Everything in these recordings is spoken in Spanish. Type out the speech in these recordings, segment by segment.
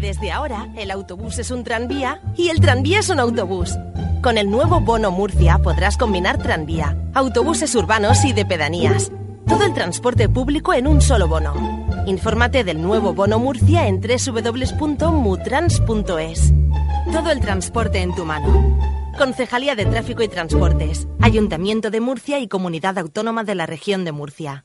Desde ahora, el autobús es un tranvía y el tranvía es un autobús. Con el nuevo Bono Murcia podrás combinar tranvía, autobuses urbanos y de pedanías. Todo el transporte público en un solo bono. Infórmate del nuevo Bono Murcia en www.mutrans.es. Todo el transporte en tu mano. Concejalía de Tráfico y Transportes, Ayuntamiento de Murcia y Comunidad Autónoma de la Región de Murcia.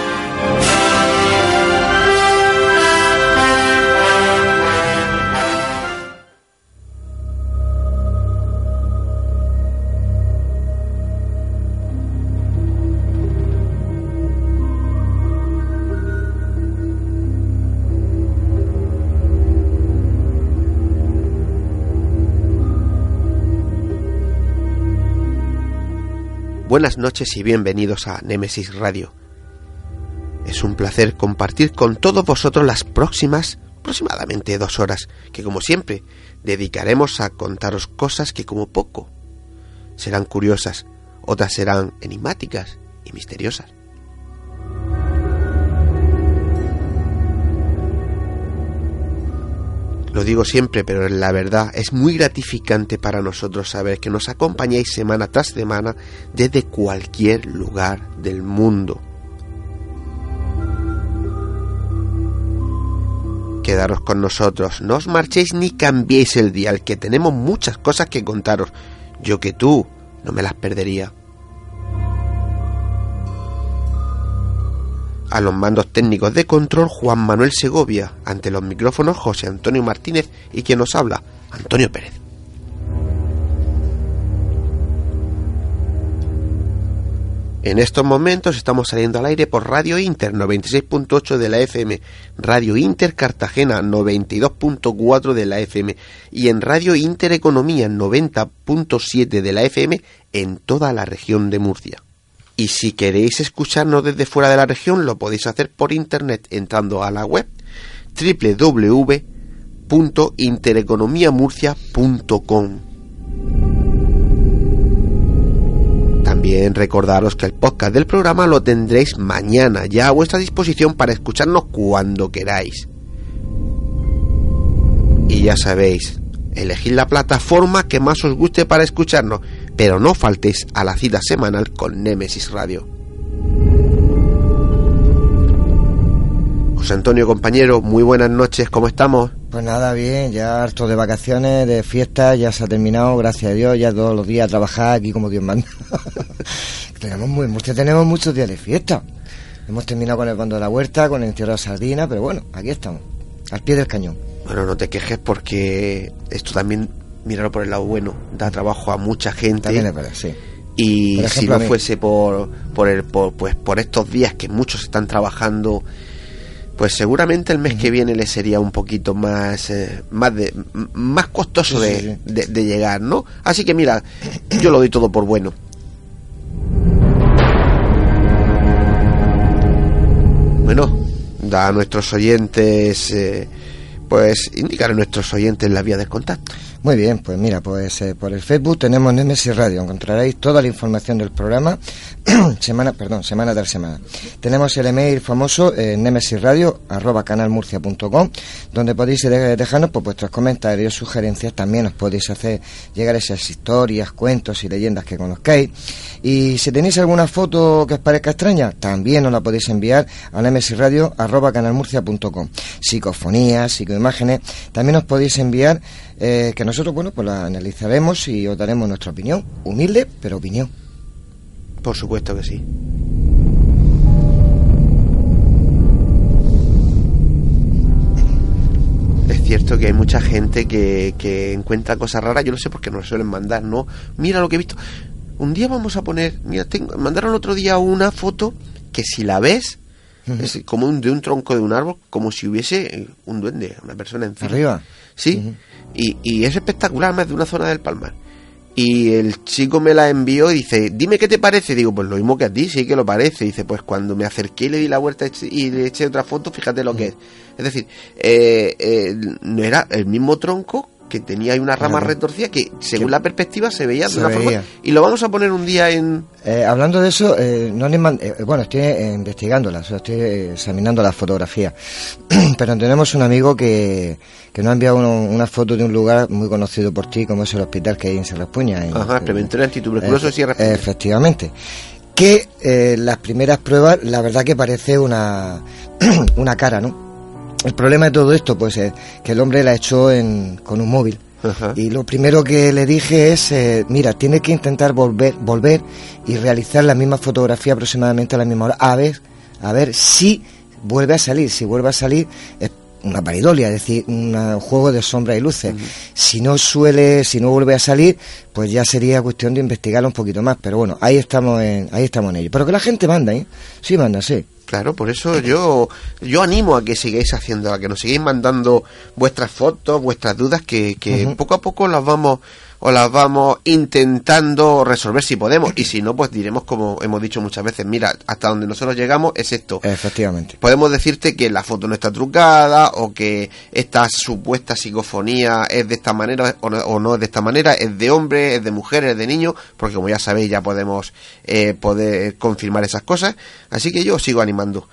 Buenas noches y bienvenidos a Nemesis Radio. Es un placer compartir con todos vosotros las próximas aproximadamente dos horas, que como siempre dedicaremos a contaros cosas que como poco serán curiosas, otras serán enigmáticas y misteriosas. Lo digo siempre, pero la verdad es muy gratificante para nosotros saber que nos acompañáis semana tras semana desde cualquier lugar del mundo. Quedaros con nosotros, no os marchéis ni cambiéis el dial, que tenemos muchas cosas que contaros. Yo que tú no me las perdería. A los mandos técnicos de control Juan Manuel Segovia, ante los micrófonos José Antonio Martínez y quien nos habla, Antonio Pérez. En estos momentos estamos saliendo al aire por Radio Inter 96.8 de la FM, Radio Inter Cartagena 92.4 de la FM y en Radio Inter Economía 90.7 de la FM en toda la región de Murcia. Y si queréis escucharnos desde fuera de la región, lo podéis hacer por internet entrando a la web www.intereconomiamurcia.com. También recordaros que el podcast del programa lo tendréis mañana, ya a vuestra disposición para escucharnos cuando queráis. Y ya sabéis, elegid la plataforma que más os guste para escucharnos, pero no faltéis a la cita semanal con Nemesis Radio. José Antonio, compañero, muy buenas noches, ¿cómo estamos? Pues nada, bien, ya harto de vacaciones, de fiestas, ya se ha terminado, gracias a Dios, ya todos los días a trabajar aquí como Dios manda. tenemos, muy, tenemos muchos días de fiesta. Hemos terminado con el bando de la huerta, con el entierro de sardina, pero bueno, aquí estamos, al pie del cañón. Bueno, no te quejes porque esto también, míralo por el lado bueno, da trabajo a mucha gente. También es verdad, sí. Y si no fuese por, por, el, por, pues, por estos días que muchos están trabajando pues seguramente el mes que viene le sería un poquito más eh, más de más costoso de, de, llegar, ¿no? Así que mira, yo lo doy todo por bueno. Bueno, da a nuestros oyentes, eh, pues indicar a nuestros oyentes la vía de contacto. Muy bien, pues mira, pues eh, por el Facebook tenemos Nemesis Radio, encontraréis toda la información del programa, semana, perdón, semana tras semana. Tenemos el email famoso eh, nemesisradio arroba canalmurcia.com, donde podéis dejarnos pues, vuestros comentarios, sugerencias, también os podéis hacer llegar esas historias, cuentos y leyendas que conozcáis. Y si tenéis alguna foto que os parezca extraña, también os la podéis enviar a nemesisradio arroba canalmurcia.com. Psicofonías, psicoimágenes, también os podéis enviar eh, que nosotros, bueno, pues la analizaremos y os daremos nuestra opinión. Humilde, pero opinión. Por supuesto que sí. Es cierto que hay mucha gente que, que encuentra cosas raras, yo no sé por qué nos suelen mandar, ¿no? Mira lo que he visto. Un día vamos a poner, mira, tengo, mandaron otro día una foto que si la ves, es como un, de un tronco de un árbol, como si hubiese un duende, una persona encima. ¿Arriba? Sí, y, y es espectacular, más de una zona del Palmar. Y el chico me la envió y dice, dime qué te parece. Digo, pues lo mismo que a ti, sí que lo parece. Dice, pues cuando me acerqué y le di la vuelta y le eché otra foto, fíjate lo que es. Es decir, eh, eh, no era el mismo tronco que tenía ahí una rama retorcida que según la perspectiva se veía de una forma y lo vamos a poner un día en eh, hablando de eso eh, no eh, bueno estoy investigándola o estoy examinando la fotografía. Pero tenemos un amigo que, que nos ha enviado una foto de un lugar muy conocido por ti como es el hospital que hay en Sierra Puña ajá preventor antituberculoso de Sierra efectivamente. Que las primeras pruebas la verdad que parece una una cara no el problema de todo esto, pues, es que el hombre la echó en, con un móvil. Y lo primero que le dije es, eh, mira, tiene que intentar volver, volver y realizar la misma fotografía aproximadamente a la misma hora, a ver, a ver si vuelve a salir. Si vuelve a salir, es una paridolia, es decir, un juego de sombra y luces. Si no suele, si no vuelve a salir, pues ya sería cuestión de investigarlo un poquito más. Pero bueno, ahí estamos en, ahí estamos en ello. Pero que la gente manda, ¿eh? Sí manda, sí. Claro, por eso yo, yo animo a que sigáis haciendo, a que nos sigáis mandando vuestras fotos, vuestras dudas, que, que poco a poco las vamos o las vamos intentando resolver si podemos. Y si no pues diremos como hemos dicho muchas veces mira hasta donde nosotros llegamos es esto. Efectivamente. Podemos decirte que la foto no está trucada o que esta supuesta psicofonía es de esta manera o no, es de esta manera es de hombre es de mujeres es de niños porque como ya sabéis ya podemos eh, poder confirmar esas cosas. Así que yo sigo animando.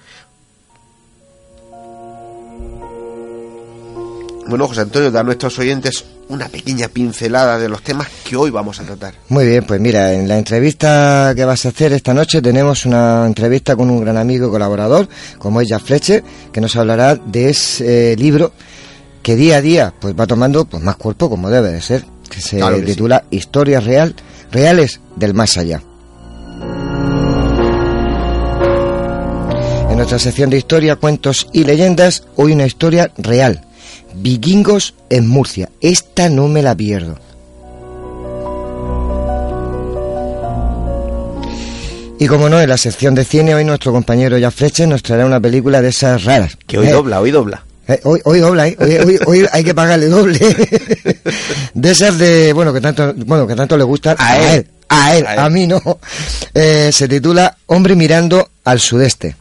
Bueno, José Antonio, da a nuestros oyentes una pequeña pincelada de los temas que hoy vamos a tratar. Muy bien, pues mira, en la entrevista que vas a hacer esta noche tenemos una entrevista con un gran amigo y colaborador, como ella Fletcher, que nos hablará de ese libro que día a día pues va tomando pues más cuerpo como debe de ser, que se titula Historias real, reales del más allá. En nuestra sección de historia, cuentos y leyendas, hoy una historia real Vikingos en Murcia. Esta no me la pierdo. Y como no, en la sección de cine, hoy nuestro compañero Ya Freche nos traerá una película de esas raras. Que hoy eh, dobla, hoy dobla. Eh, hoy, hoy dobla, ¿eh? hoy, hoy, hay que pagarle doble. de esas de, bueno, que tanto, bueno, que tanto le gustan a, él, a él, a, mí no. se titula Hombre mirando al sudeste.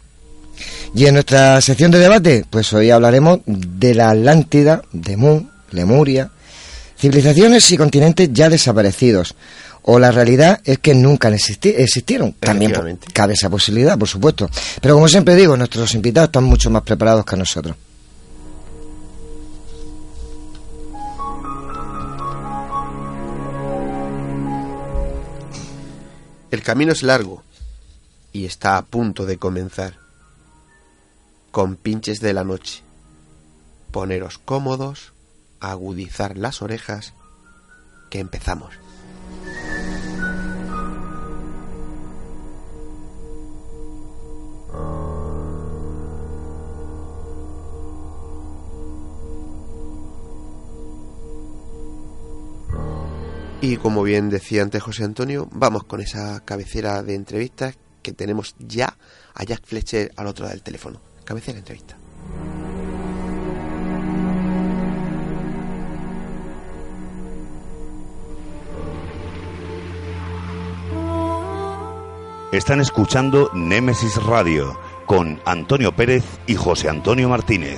Y en nuestra sección de debate, pues hoy hablaremos de la Atlántida, de Mu, Lemuria, civilizaciones y continentes ya desaparecidos. o la realidad es que nunca existi existieron. También cabe esa posibilidad, por supuesto. Pero como siempre digo, nuestros invitados están mucho más preparados que nosotros. El camino es largo y está a punto de comenzar. Con pinches de la noche. Poneros cómodos, agudizar las orejas, que empezamos. Y como bien decía antes José Antonio, vamos con esa cabecera de entrevistas que tenemos ya a Jack Fletcher al otro lado del teléfono. Cabecera de entrevista. Están escuchando Némesis Radio con Antonio Pérez y José Antonio Martínez.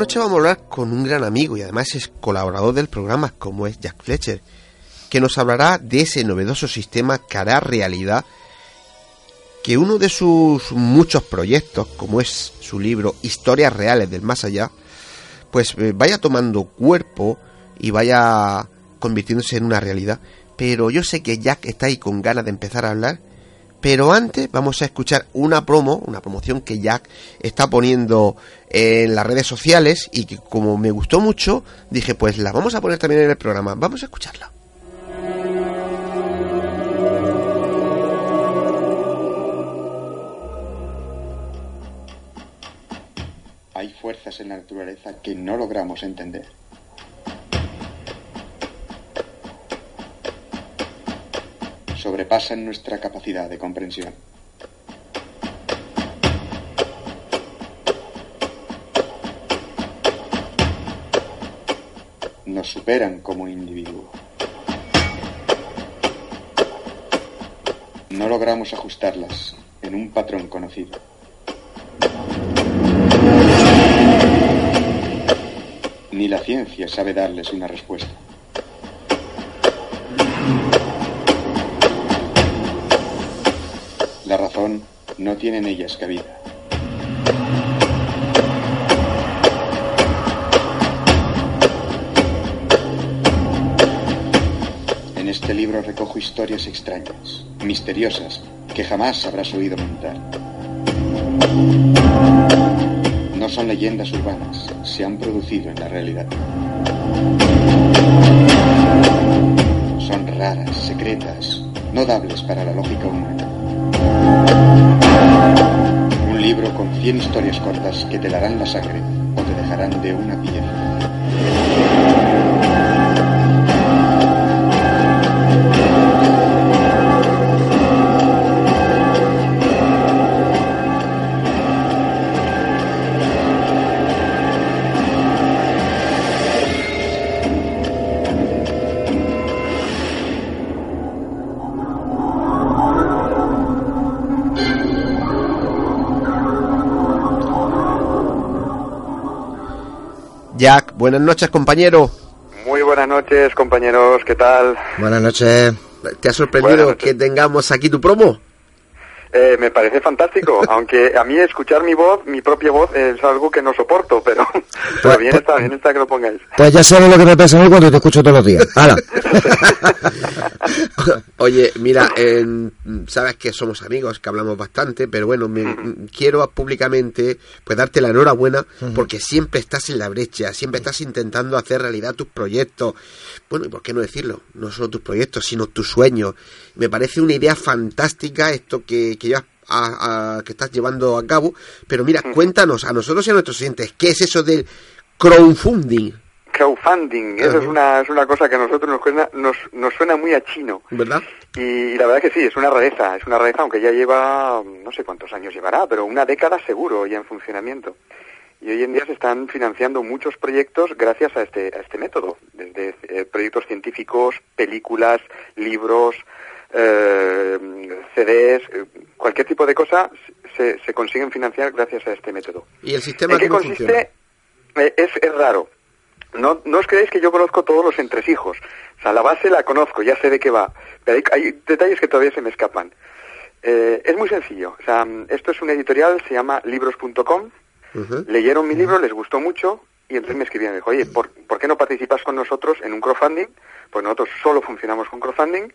Noche vamos a hablar con un gran amigo y además es colaborador del programa como es Jack Fletcher, que nos hablará de ese novedoso sistema que hará realidad que uno de sus muchos proyectos, como es su libro Historias Reales del Más Allá, pues eh, vaya tomando cuerpo y vaya convirtiéndose en una realidad. Pero yo sé que Jack está ahí con ganas de empezar a hablar. Pero antes vamos a escuchar una promo, una promoción que Jack está poniendo en las redes sociales y que como me gustó mucho, dije pues la vamos a poner también en el programa. Vamos a escucharla. Hay fuerzas en la naturaleza que no logramos entender. Sobrepasan nuestra capacidad de comprensión. Nos superan como individuo. No logramos ajustarlas en un patrón conocido. Ni la ciencia sabe darles una respuesta. No tiene en ellas cabida. En este libro recojo historias extrañas, misteriosas, que jamás habrás oído montar. No son leyendas urbanas, se han producido en la realidad. Son raras, secretas, no dables para la lógica humana. Un libro con 100 historias cortas que te darán la sangre o te dejarán de una pieza. Buenas noches compañero. Muy buenas noches, compañeros, ¿qué tal? Buenas noches. ¿Te ha sorprendido que tengamos aquí tu promo? Eh, me parece fantástico, aunque a mí escuchar mi voz, mi propia voz, es algo que no soporto, pero, pero bien está, bien está que lo pongáis. Pues ya sabes lo que me pasa a mí cuando te escucho todos los días. ¡Hala! Oye, mira, sabes que somos amigos, que hablamos bastante, pero bueno, me, quiero públicamente pues darte la enhorabuena porque siempre estás en la brecha, siempre estás intentando hacer realidad tus proyectos. Bueno, y por qué no decirlo, no solo tus proyectos, sino tus sueños. Me parece una idea fantástica esto que, que llevas a, que estás llevando a cabo. Pero mira, cuéntanos a nosotros y a nuestros oyentes, ¿qué es eso del crowdfunding? Crowdfunding, eso es una, es una cosa que a nosotros nos, suena, nos, nos suena muy a chino. ¿Verdad? Y, la verdad que sí, es una rareza, es una rareza, aunque ya lleva, no sé cuántos años llevará, pero una década seguro ya en funcionamiento. Y hoy en día se están financiando muchos proyectos gracias a este, a este método, desde eh, proyectos científicos, películas, libros, eh, CDs, eh, cualquier tipo de cosa se, se consiguen financiar gracias a este método. ¿Y el sistema ¿En qué consiste? Eh, es, es raro. No, no os creéis que yo conozco todos los entresijos. O sea, la base la conozco, ya sé de qué va. Pero hay, detalles que todavía se me escapan. Eh, es muy sencillo. O sea, esto es un editorial, se llama libros.com. Leyeron mi libro, les gustó mucho y entonces me escribieron y dijo, oye, ¿por, ¿por, qué no participas con nosotros en un crowdfunding? Pues nosotros solo funcionamos con crowdfunding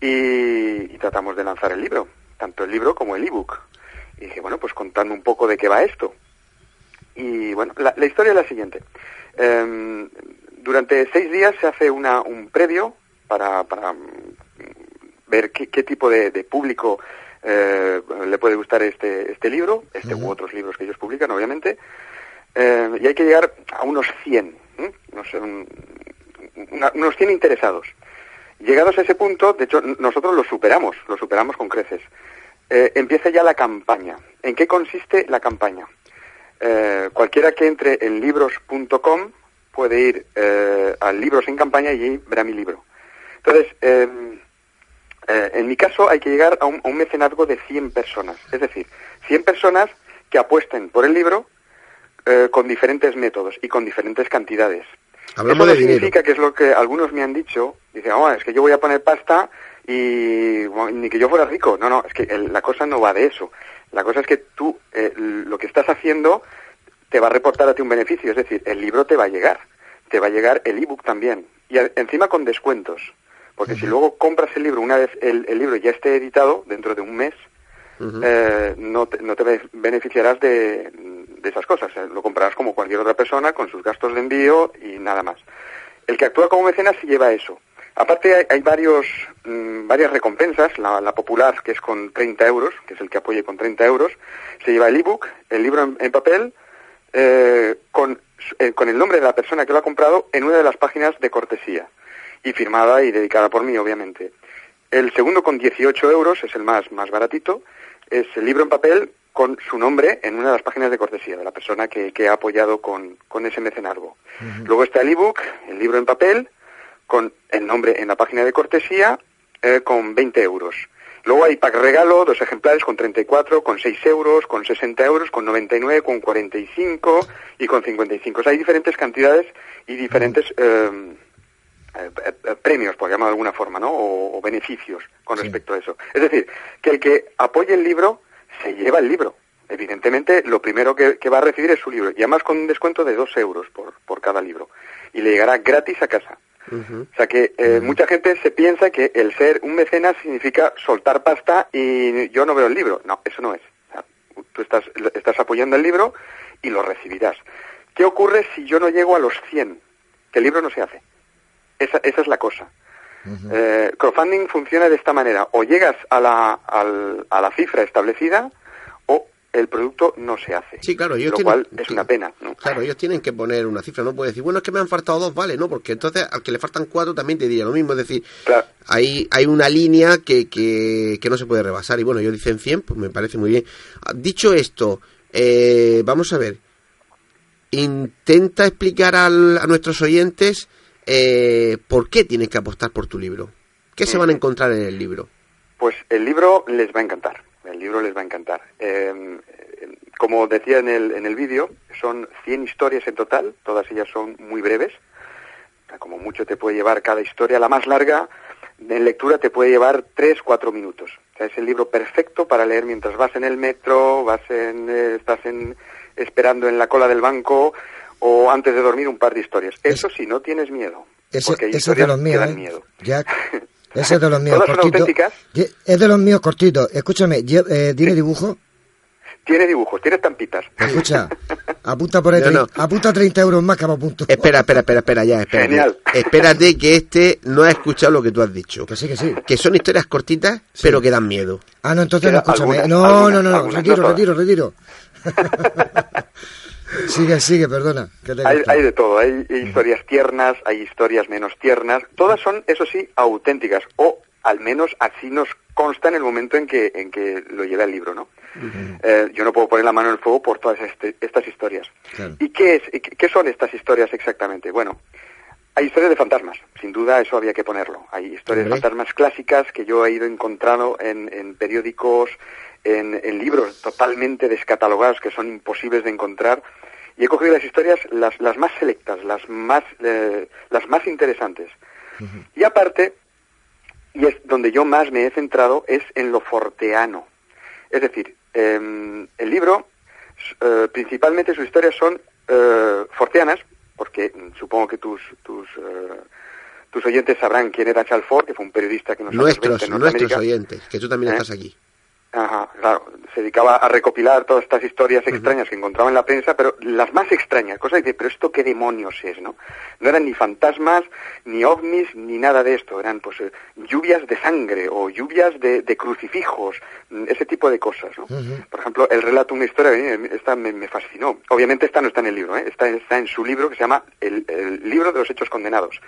y, tratamos de lanzar el libro, tanto el libro como el ebook. Y dije, bueno, pues contando un poco de qué va esto. Y bueno, la, historia es la siguiente. Em, durante seis días se hace una, un previo para, para ver qué, qué tipo de, público eh, le puede gustar este, este libro, este u otros libros que ellos publican, obviamente. Eh, y hay que llegar a unos 100, no sé, unos 100 interesados. Llegados a ese punto, de hecho, nosotros lo superamos, lo superamos con creces. Eh, empieza ya la campaña. ¿En qué consiste la campaña? Eh, cualquiera que entre en libros.com puede ir eh, a libros en campaña y ahí verá mi libro. Entonces, em, en mi caso hay que llegar a un, mecenazgo de 100 personas. Es decir, 100 personas que apuesten por el libro con diferentes métodos y con diferentes cantidades. Hablamos Eso no significa que es lo que algunos me han dicho. Dicen, oh, es que yo voy a poner pasta y ni que yo fuera rico. No, no, es que la cosa no va de eso. La cosa es que tú eh, lo que estás haciendo te va a reportar a ti un beneficio. Es decir, el libro te va a llegar. Te va a llegar el ebook también. Y encima con descuentos. Porque si luego compras el libro, una vez el, libro ya esté editado, dentro de un mes, eh, no, te, no te beneficiarás de, de esas cosas. Eh, lo comprarás como cualquier otra persona con sus gastos de envío y nada más. El que actúa como mecenas sí lleva eso. Aparte hay, varios, mm, varias recompensas. La, popular, que es con 30 euros, que es el que apoye con 30 euros, se lleva el ebook, el libro en, papel, eh, con, eh, con el nombre de la persona que lo ha comprado en una de las páginas de cortesía y firmada y dedicada por mí, obviamente. El segundo con 18 euros es el más, más baratito. Es el libro en papel con su nombre en una de las páginas de cortesía de la persona que, ha apoyado con, ese mecenazgo. Luego está el ebook, el libro en papel, con el nombre en la página de cortesía, eh, con 20 euros. Luego hay pack regalo, dos ejemplares con 34, con 6 euros, con 60 euros, con 99, con 45 y con 55. O sea, hay diferentes cantidades y diferentes em, eh, eh, premios, por llamarlo de alguna forma, ¿no? O, beneficios con respecto a eso. Es decir, que el que apoye el libro se lleva el libro. Evidentemente, lo primero que, va a recibir es su libro, y además con un descuento de dos euros por, por cada libro. Y le llegará gratis a casa. O sea que eh, mucha gente se piensa que el ser un mecenas significa soltar pasta y yo no veo el libro. No, eso no es. tú estás, estás apoyando el libro y lo recibirás. ¿Qué ocurre si yo no llego a los 100? Que el libro no se hace. Esa, esa es la cosa. Eh, crowdfunding funciona de esta manera. O llegas a la, a la cifra establecida o el producto no se hace. Sí, claro, lo cual es una pena. Claro, ellos tienen que poner una cifra. No puede decir, bueno, es que me han faltado dos, vale, ¿no? Porque entonces al que le faltan cuatro también te diría lo mismo. Es decir, hay, hay una línea que, que, que no se puede rebasar. Y bueno, ellos dicen 100, pues me parece muy bien. Ah, dicho esto, eh, vamos a ver. Intenta explicar al, a nuestros oyentes eh, ¿por qué tienes que apostar por tu libro? ¿Qué se van a encontrar en el libro? Pues el libro les va a encantar, el libro les va a encantar. Em, como decía en el, en el vídeo, son 100 historias en total, todas ellas son muy breves, como mucho te puede llevar cada historia, la más larga en lectura te puede llevar 3, 4 minutos. es el libro perfecto para leer mientras vas en el metro, vas en, eh, estás en, esperando en la cola del banco, o antes de dormir un par de historias. Eso si no tienes miedo. Ese, porque hay eso de los míos, ¿eh? miedo. Jack, Ese es de los míos Todas son cortitos. auténticas. Ye- Es de los míos cortitos. Escúchame, eh, ¿tiene dibujo? Tiene dibujos, tiene estampitas. Escucha, apunta por ahí, No, apunta 30 euros más que me apunto. Espera, espera, espera, espera, ya, espera. Genial. Espérate que este no ha escuchado lo que tú has dicho. Que sí, que sí. Que son historias cortitas, pero que dan miedo. Ah, no, entonces no, escúchame. algunas, no, algunas, no, no, no, algunas, retiro, no retiro, retiro. sigue, sigue, perdona. que te he Hay, hay de todo, hay historias tiernas, hay historias menos tiernas, todas son, eso sí, auténticas, o al menos así nos consta en el momento en que, en que lo llevé al libro, ¿no? Eh, yo no puedo poner la mano en el fuego por todas este- estas historias. Claro. ¿Y qué, es, qué son estas historias exactamente? Bueno, hay historias de fantasmas, sin duda eso había que ponerlo. Hay historias de fantasmas clásicas que yo he ido encontrando en, en periódicos, en, en libros totalmente descatalogados que son imposibles de encontrar. Y he cogido las historias las, las más selectas, las más, eh, las más interesantes. Y aparte, y es donde yo más me he centrado, es en lo forteano. Es decir, em, el libro, eh, principalmente sus historias son eh, forteanas, porque supongo que tus, tus, eh, tus oyentes sabrán quién era Charles Ford, que fue un periodista que nos Nuestros, nuestros oyentes, que tú también estás aquí. Ajá, claro. Se dedicaba a recopilar todas estas historias extrañas que encontraba en la prensa, pero las más extrañas, cosas de, pero esto qué demonios es, ¿no? No eran ni fantasmas, ni ovnis, ni nada de esto. Eran, pues, eh, lluvias de sangre o lluvias de, de crucifijos, mm, ese tipo de cosas, ¿no? Por ejemplo, el relato una historia, eh, esta me, me fascinó. Obviamente esta no está en el libro, ¿eh? Está, está en su libro que se llama el, el libro de los hechos condenados,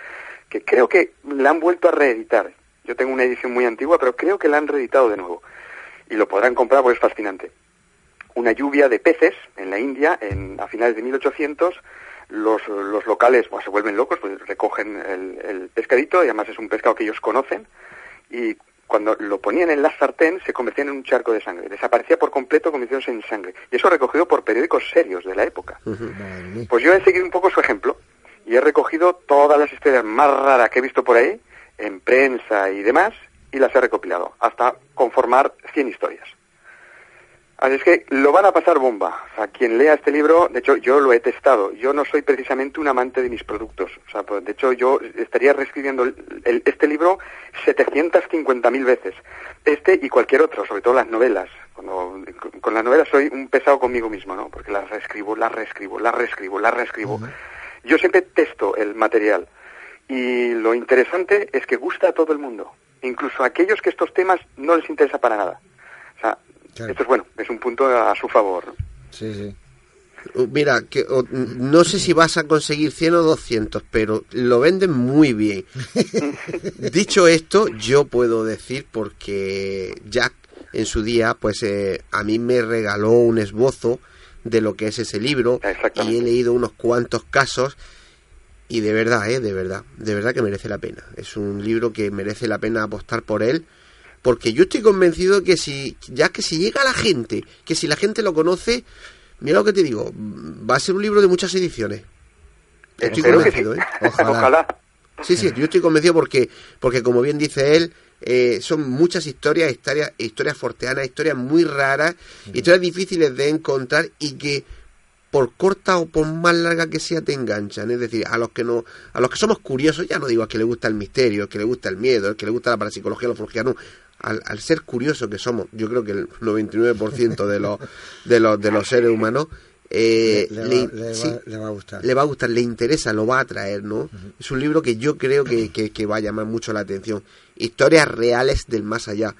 que creo que la han vuelto a reeditar. Yo tengo una edición muy antigua, pero creo que la han reeditado de nuevo y lo podrán comprar porque es fascinante. Una lluvia de peces en la India en, a finales de 1800. Los, los locales pues, se vuelven locos, pues, recogen el, el pescadito y además es un pescado que ellos conocen y cuando lo ponían en la sartén se convertían en un charco de sangre. Desaparecía por completo convirtiéndose en sangre. Y eso recogido por periódicos serios de la época. Pues yo he seguido un poco su ejemplo y he recogido todas las historias más raras que he visto por ahí, en prensa y demás, y las he recopilado, hasta conformar 100 historias. Así es que lo van a pasar bomba. O sea, quien lea este libro, de hecho yo lo he testado. Yo no soy precisamente un amante de mis productos. O sea, pues, de hecho yo estaría reescribiendo el- el- este libro 750.000 veces. Este y cualquier otro, sobre todo las novelas. Cuando, con, con las novelas soy un pesado conmigo mismo, ¿no? Porque las reescribo, las reescribo, las reescribo, las reescribo. Yo siempre testo el material. Y lo interesante es que gusta a todo el mundo. Incluso a aquellos que estos temas no les interesa para nada. O sea, Claro. esto es bueno, es un punto a su favor. ¿no? Sí, sí. Uh, Mira, que o- no sé si vas a conseguir 100 o 200, pero lo venden muy bien. Dicho esto, yo puedo decir porque Jack en su día, pues eh, a mí me regaló un esbozo de lo que es ese libro y he leído unos cuantos casos y de verdad, eh, de verdad, de verdad que merece la pena. Es un libro que merece la pena apostar por él porque yo estoy convencido que si ya que si llega a la gente, que si la gente lo conoce, mira lo que te digo, va a ser un libro de muchas ediciones. Estoy que sí. convencido, ¿eh? Ojalá. Ojalá. Sí, sí, yo estoy convencido porque, porque como bien dice él, eh, son muchas historias, historias, historias forteanas, historias muy raras, historias difíciles de encontrar y que por corta o por más larga que sea te enganchan. Es decir, a los que no, a los que somos curiosos, ya no digo a que le gusta el misterio, a que le gusta el miedo, a que le gusta la parapsicología, la ufología, no. Al, al ser curioso que somos, yo creo que el 99% de los, de los, de los seres humanos, eh, le, le- va, le sí, va- le va a gustar. le va a gustar, le interesa, lo va a atraer, ¿no? Es un libro que yo creo que, que- que va a llamar mucho la atención. Historias reales del más allá.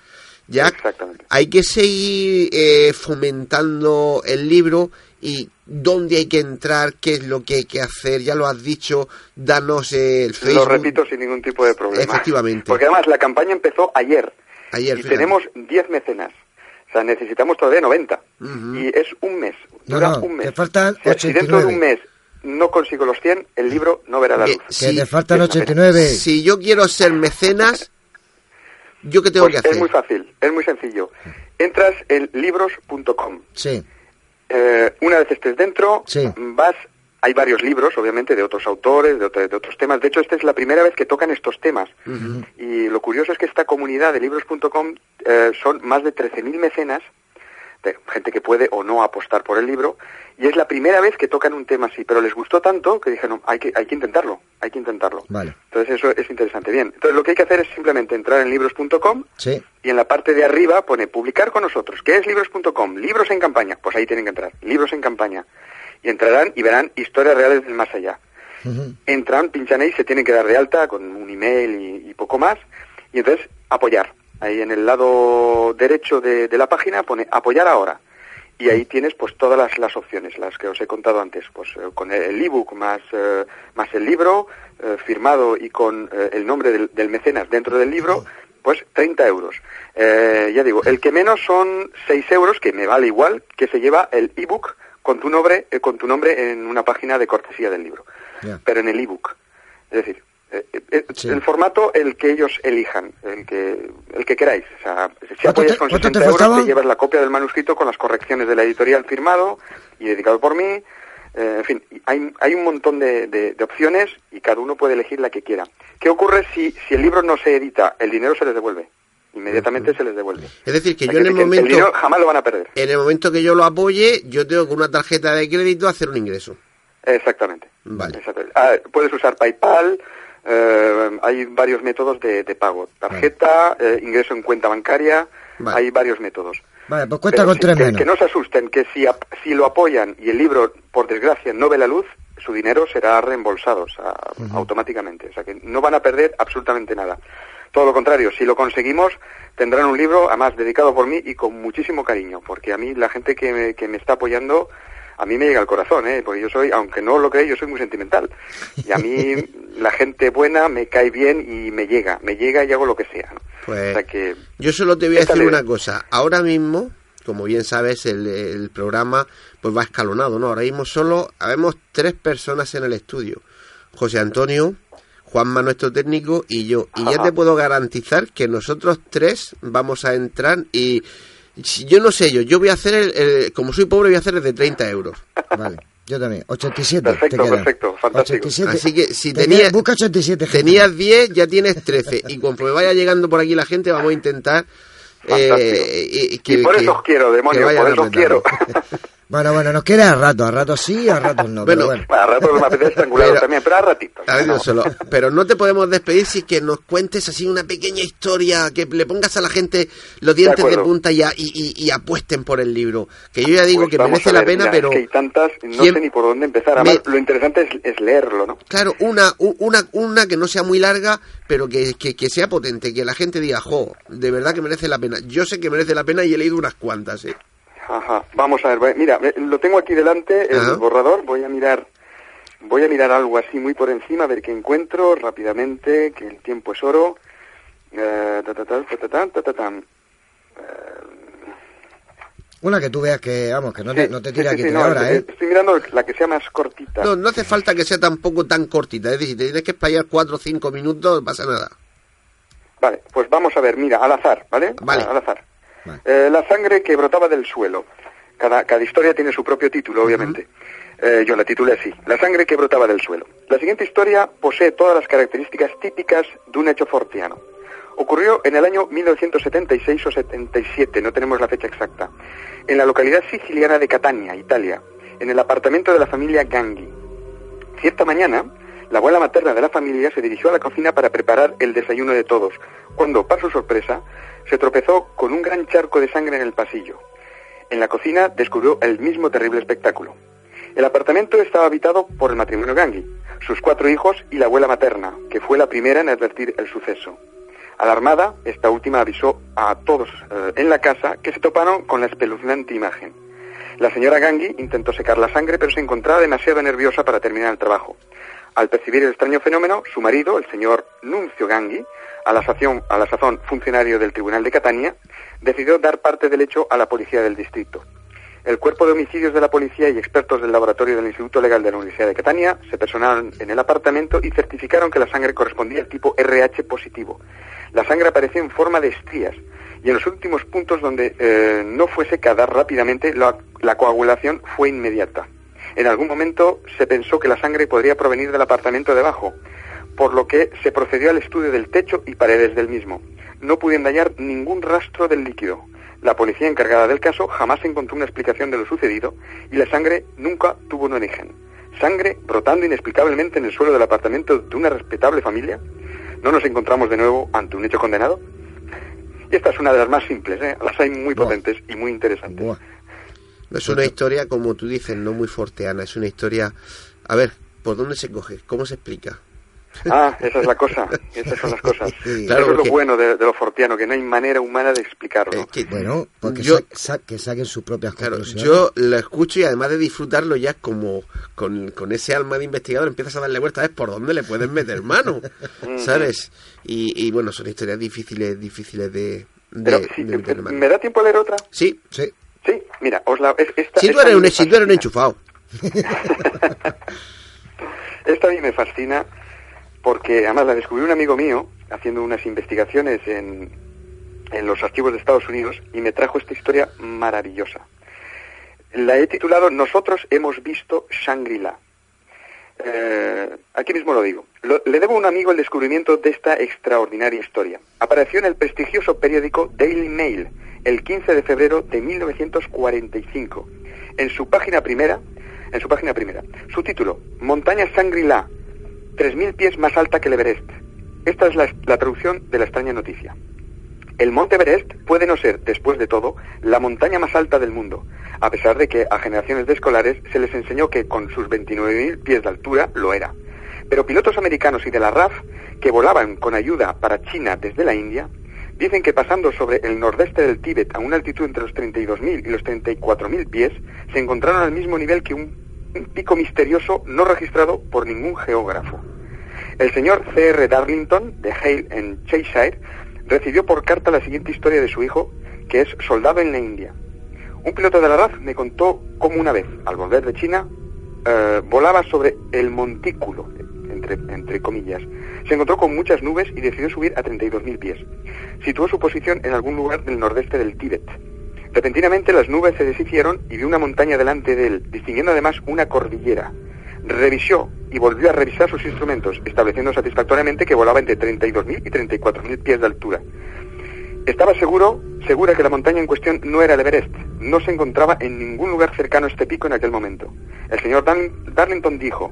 Ya Exactamente. hay que seguir eh, fomentando el libro y dónde hay que entrar, qué es lo que hay que hacer, ya lo has dicho, danos el Facebook. Lo repito sin ningún tipo de problema. Efectivamente. Porque además la campaña empezó ayer. Ayer, y fíjate. tenemos 10 mecenas. O sea, necesitamos todavía 90. Ujú. Y es un mes. No, Dura no, un mes. te faltan si dentro de 89. un mes no consigo los 100, el libro no verá la luz. Que Sí, te faltan es una pena. 89. Si yo quiero ser mecenas, ¿yo qué tengo Pues que hacer? es muy fácil, es muy sencillo. Entras en libros.com. Sí, Eh, una vez estés dentro, Sí. vas. Hay varios libros, obviamente, de otros autores, de, otro- de otros temas. De hecho, esta es la primera vez que tocan estos temas. Y lo curioso es que esta comunidad de libros.com eh, son más de 13.000 mecenas de gente que puede o no apostar por el libro, y es la primera vez que tocan un tema así, pero les gustó tanto que dijeron, hay que, hay que intentarlo, hay que intentarlo. Vale. Entonces eso es interesante. Bien, entonces lo que hay que hacer es simplemente entrar en libros.com Sí. y en la parte de arriba pone publicar con nosotros. ¿Qué es libros.com? Libros en campaña. Pues ahí tienen que entrar. Libros en campaña. Y entrarán y verán historias reales del más allá. Ujú. Entran, pinchan ahí, se tienen que dar de alta con un email y, y poco más. Y entonces apoyar. Ahí en el lado derecho de, de la página pone apoyar ahora. Y ahí tienes pues todas las, las opciones, las que os he contado antes, pues eh, con el ebook más, eh, más el libro, eh, firmado y con el nombre del, del mecenas dentro del libro, pues 30 euros. Eh, ya digo, el que menos son 6 euros, que me vale igual, que se lleva el ebook con tu nombre, eh, con tu nombre en una página de cortesía del libro. Pero en el ebook. Es decir, Sí. el formato el que ellos elijan, el que, el que queráis. O sea, si ¿Cuánto apoyas con cuánto te 60 euros, te llevas la copia del manuscrito con las correcciones de la editorial firmado y dedicado por mí. Eh, en fin, hay, hay un montón de, de- de opciones y cada uno puede elegir la que quiera. ¿Qué ocurre si, si el libro no se edita? El dinero se les devuelve. Inmediatamente se les devuelve. Es decir, que yo en el que el momento, dinero jamás lo van a perder. en el momento que yo lo apoye, yo tengo con una tarjeta de crédito hacer un ingreso. Exactamente. Vale. Exactamente. Ah, puedes usar PayPal, eh, hay varios métodos de, de pago. Tarjeta, eh, ingreso en cuenta bancaria, Vale. hay varios métodos. Vale, pues cuenta Pero con sí, tres que, menos. que no se asusten, que si, si lo apoyan y el libro, por desgracia, no ve la luz, su dinero será reembolsado o sea, automáticamente. O sea que no van a perder absolutamente nada. Todo lo contrario, si lo conseguimos, tendrán un libro, además, dedicado por mí y con muchísimo cariño, porque a mí la gente que me, que me está apoyando, a mí me llega al corazón, ¿eh? porque yo soy, aunque no lo creéis, yo soy muy sentimental. Y a mí la gente buena me cae bien y me llega, me llega y hago lo que sea. ¿no? Pues O sea que yo solo te voy a decir una cosa. Ahora mismo, como bien sabes, el, el programa pues va escalonado, ¿no? Ahora mismo solo habemos tres personas en el estudio. José Antonio, Juanma nuestro técnico y yo. Y ya te puedo garantizar que nosotros tres vamos a entrar y si yo no sé yo, yo voy a hacer el, el- como soy pobre voy a hacer el de 30 euros. Vale, yo también. 87. Perfecto, te perfecto, fantástico. 87. Así que si Te tenía- queda- busca 87. gente. Tenías 10, ya tienes 13. Y conforme vaya llegando por aquí la gente, vamos a intentar. Eh, y, Y por eso os quiero, demonio, que vayan por eso os quiero. Bueno, bueno, nos queda a rato, a rato sí, a rato no. pero Bueno, bueno. A ratos me apetece Pero- también, pero a ratitos. A ver, No. solo. Pero no te podemos despedir si que nos cuentes así una pequeña historia, que le pongas a la gente los dientes de, punta y, a- y, y- y apuesten por el libro. Que yo ya digo Pues que merece la pena, mira, pero es que hay tantas, no ¿quién- sé ni por dónde empezar. Además, Me- lo interesante es, es leerlo, ¿no? claro, una, una, una que no sea muy larga, pero que, que, que sea potente, que la gente diga, jo, de verdad que merece la pena. Yo sé que merece la pena y he leído unas cuantas, ¿eh? Ajá. Vamos a ver, mira, eh, lo tengo aquí delante, el borrador, voy a mirar voy a mirar algo así muy por encima, a ver qué encuentro rápidamente, que el tiempo es oro. Una que tú veas que, vamos, que no, te, no te tira sí, aquí ahora. Eh, ¿eh? Estoy mirando la que sea más cortita. No, no hace falta que sea tampoco tan cortita, es decir, si te tienes que espallar cuatro o cinco minutos, no pasa nada. Vale, pues vamos a ver, mira, al azar, ¿vale? Vale. Al azar. Vale. Eh, la sangre que brotaba del suelo. Cada, cada historia tiene su propio título, obviamente. Eh, yo la titulé así, La sangre que brotaba del suelo. La siguiente historia posee todas las características típicas de un hecho fortiano. Ocurrió en el año 1976 o 77, no tenemos la fecha exacta, en la localidad siciliana de Catania, Italia, en el apartamento de la familia Ganghi. Cierta mañana, la abuela materna de la familia se dirigió a la cocina para preparar el desayuno de todos, cuando, para su sorpresa, se tropezó con un gran charco de sangre en el pasillo. En la cocina descubrió el mismo terrible espectáculo. El apartamento estaba habitado por el matrimonio Ganghi, sus cuatro hijos y la abuela materna, que fue la primera en advertir el suceso. Alarmada, esta última avisó a todos eh, en la casa que se toparon con la espeluznante imagen. La señora Ganghi intentó secar la sangre, pero se encontraba demasiado nerviosa para terminar el trabajo. Al percibir el extraño fenómeno, su marido, el señor Nuncio Ganghi, a la, sazón, funcionario del Tribunal de Catania, decidió dar parte del hecho a la policía del distrito. El cuerpo de homicidios de la policía y expertos del laboratorio del Instituto Legal de la Universidad de Catania se personaron en el apartamento y certificaron que la sangre correspondía al tipo RH positivo. La sangre apareció en forma de estrías y en los últimos puntos donde eh, no fue secada rápidamente la coagulación fue inmediata. En algún momento se pensó que la sangre podría provenir del apartamento debajo, por lo que se procedió al estudio del techo y paredes del mismo. No pudieron hallar ningún rastro del líquido. La policía encargada del caso jamás encontró una explicación de lo sucedido y la sangre nunca tuvo un origen. Sangre brotando inexplicablemente en el suelo del apartamento de una respetable familia. ¿No nos encontramos de nuevo ante un hecho condenado? Y esta es una de las más simples, ¿eh? las hay muy potentes y muy interesantes. No es una historia, como tú dices, no muy forteana, es una historia... A ver, ¿por dónde se coge? ¿Cómo se explica? Ah, esa es la cosa, esas son las cosas. claro, Eso es lo bueno de, lo fortiano, que no hay manera humana de explicarlo. bueno, porque que saquen sus propias claro, Yo lo escucho y además de disfrutarlo ya como con, con ese alma de investigador empiezas a darle vueltas, ¿ves por dónde le puedes meter mano? ¿Sabes? Y, y, bueno, son historias difíciles, difíciles de... ¿Me da tiempo a leer otra? Sí, sí. Sí, mira, os la... Esta, si, tú eres un, si tú eres un enchufado. esta a mí me fascina porque además la descubrió un amigo mío haciendo unas investigaciones en, en los archivos de Estados Unidos y me trajo esta historia maravillosa. La he titulado Nosotros hemos visto Shangri-La. Eh, aquí mismo lo digo. le debo a un amigo el descubrimiento de esta extraordinaria historia. Apareció en el prestigioso periódico Daily Mail el 15 de febrero de 1945. En su página primera, en su página primera, su título, Montaña Shangri-La, 3.000 pies más alta que el Everest. Esta es la, traducción de la extraña noticia. El Monte Everest puede no ser, después de todo, la montaña más alta del mundo, a pesar de que a generaciones de escolares se les enseñó que con sus 29.000 pies de altura lo era. Pero pilotos americanos y de la RAF, que volaban con ayuda para China desde la India, dicen que pasando sobre el nordeste del Tíbet a una altitud entre los 32.000 y los 34.000 pies, se encontraron al mismo nivel que un pico misterioso no registrado por ningún geógrafo. El señor C.R. Darlington, de Hale en Cheshire, recibió por carta la siguiente historia de su hijo, que es soldado en la India. Un piloto de la RAF me contó cómo una vez, al volver de China, eh, volaba sobre el montículo, entre, entre comillas. Se encontró con muchas nubes y decidió subir a 32.000 pies. Situó su posición en algún lugar del nordeste del Tíbet. Repentinamente las nubes se deshicieron y vio una montaña delante de él, distinguiendo además una cordillera. Revisó y volvió a revisar sus instrumentos, estableciendo satisfactoriamente que volaba entre 32.000 y 34.000 pies de altura. Estaba seguro, segura que la montaña en cuestión no era el Everest. No se encontraba en ningún lugar cercano a este pico en aquel momento. El señor Darlington dijo,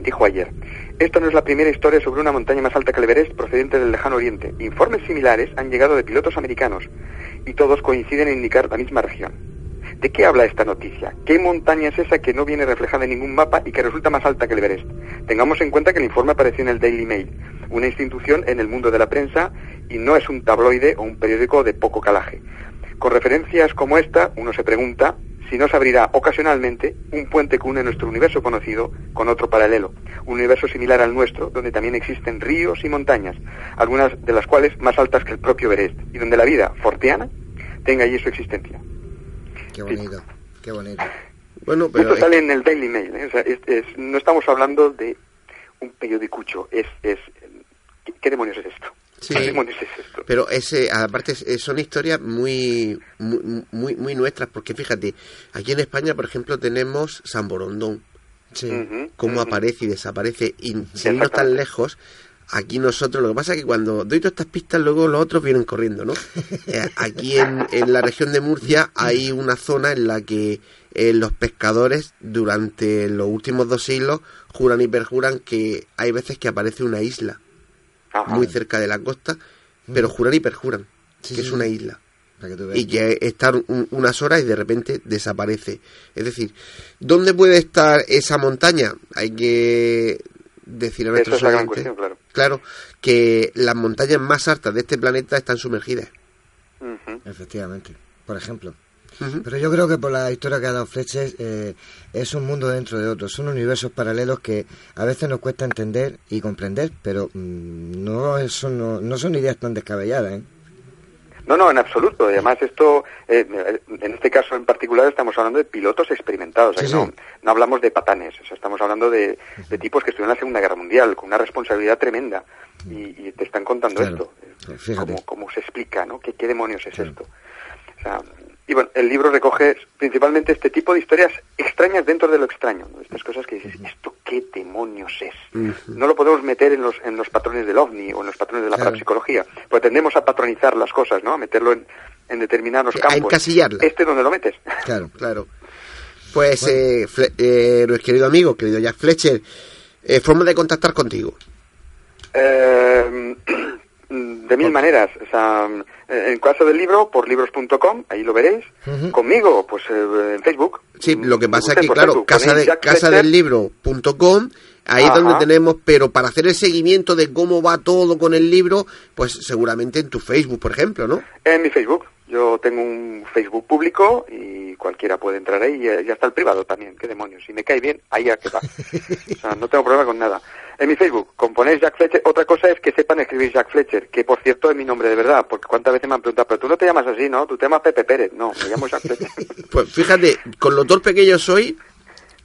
dijo ayer, esto no es la primera historia sobre una montaña más alta que el Everest procedente del lejano oriente. Informes similares han llegado de pilotos americanos y todos coinciden en indicar la misma región. ¿De qué habla esta noticia? ¿Qué montaña es esa que no viene reflejada en ningún mapa y que resulta más alta que el Everest? Tengamos en cuenta que el informe apareció en el Daily Mail, una institución en el mundo de la prensa y no es un tabloide o un periódico de poco calaje. Con referencias como esta, uno se pregunta si no se abrirá ocasionalmente un puente que une nuestro universo conocido con otro paralelo, un universo similar al nuestro, donde también existen ríos y montañas, algunas de las cuales más altas que el propio Everest, y donde la vida forteana tenga allí su existencia. Qué bonito, qué bonito. Bueno, pero Esto sale en el Daily Mail, ¿eh? no estamos hablando de un periodicucho, es, es ¿qué demonios es esto? Sí, pero ese, aparte son historias muy, muy, muy, nuestras, porque fíjate, aquí en España, por ejemplo, tenemos San Borondón, sí. cómo aparece y desaparece, y sin no tan lejos, aquí nosotros, lo que pasa es que cuando doy todas estas pistas, luego los otros vienen corriendo, ¿no? Eh, aquí en, en, la región de Murcia hay una zona en la que eh, los pescadores durante los últimos dos siglos juran y perjuran que hay veces que aparece una isla muy cerca de la costa, pero juran y perjuran que es una isla. y que están unas horas y de repente desaparece. Es decir, ¿dónde puede estar esa montaña? Hay que decir a nuestros oyentes, claro. Que las montañas más altas de este planeta están sumergidas. Efectivamente, por ejemplo. Pero yo creo que por la historia que ha dado Fletcher eh, es un mundo dentro de otro, son universos paralelos que a veces nos cuesta entender y comprender, pero mm, no, son, no, son ideas tan descabelladas. ¿eh? No, no, en absoluto. Además, esto, eh, en este caso en particular, estamos hablando de pilotos experimentados. No, no, hablamos de patanes. estamos hablando de, tipos que estuvieron en la Segunda Guerra Mundial, con una responsabilidad tremenda. Y, te están contando esto. Cómo, cómo, se explica, ¿no? ¿Qué, qué demonios es esto? O sea, Y bueno, el libro recoge principalmente este tipo de historias extrañas dentro de lo extraño, estas cosas que dices, ¿esto qué demonios es? No lo podemos meter en los, en los patrones del ovni o en los patrones de la parapsicología, pues tendemos a patronizar las cosas, ¿no? A meterlo en, en determinados campos. A encasillarla. ¿Este donde lo metes? Claro, claro. Pues, eh, eh, nuestro querido amigo, querido Jack Fletcher, eh, forma de contactar contigo. Eh, de mil maneras. O sea, en caso del libro, por libros.com, ahí lo veréis. Conmigo, pues en Facebook. Sí, lo que pasa es que, claro, casa, de, casa del libro.com, ahí es donde tenemos, pero para hacer el seguimiento de cómo va todo con el libro, pues seguramente en tu Facebook, por ejemplo, ¿no? En mi Facebook. Yo tengo un Facebook público y cualquiera puede entrar ahí y ya está el privado también. ¿Qué demonios? Si me cae bien, ahí ya que va. O sea, no tengo problema con nada. En mi Facebook, componéis Jack Fletcher. Otra cosa es que sepan escribir Jack Fletcher, que por cierto es mi nombre de verdad, porque cuántas veces me han preguntado, pero tú no te llamas así, ¿no? Tú te llamas Pepe Pérez. No, me llamo Jack Fletcher. pues fíjate, con lo torpe que yo soy,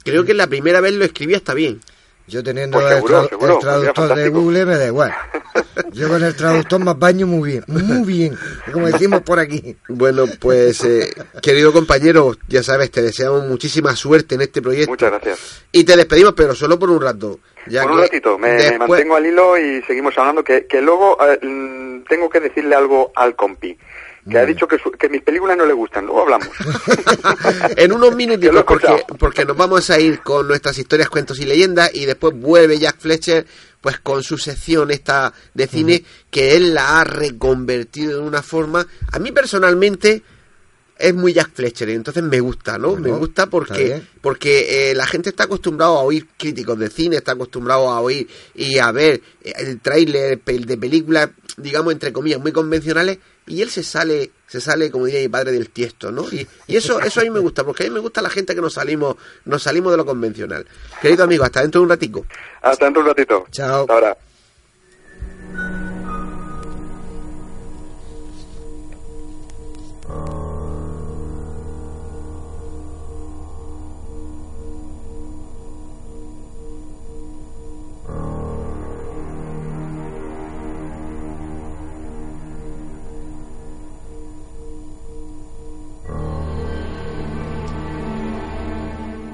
creo que la primera vez lo escribí hasta bien. Yo teniendo pues el, traductor de Google me da igual. Yo con el traductor más baño muy bien, muy bien, como decimos por aquí. Bueno, pues eh, querido compañero, ya sabes, te deseamos muchísima suerte en este proyecto. Muchas gracias. Y te despedimos, pero solo por un rato. Ya por un ratito, me, mantengo al hilo y seguimos hablando, que, que luego eh, mm, tengo que decirle algo al compi que ha dicho que, que, mis películas no le gustan. Luego hablamos. en unos minutitos, porque, porque nos vamos a ir con nuestras historias, cuentos y leyendas y después vuelve Jack Fletcher pues con su sección esta de cine que él la ha reconvertido de una forma a mí personalmente es muy Jack Fletcher, entonces me gusta, ¿no? me gusta porque porque eh, la gente está acostumbrado a oír críticos de cine, está acostumbrado a oír y a ver eh, el tráiler de películas, digamos entre comillas, muy convencionales y él se sale, se sale, como diría mi padre, del tiesto, ¿no? Y, eso, eso a mí me gusta, porque a mí me gusta la gente que nos salimos, nos salimos de lo convencional. Querido amigo, hasta dentro de un ratico. Hasta dentro de un ratito. Chao. Hasta ahora.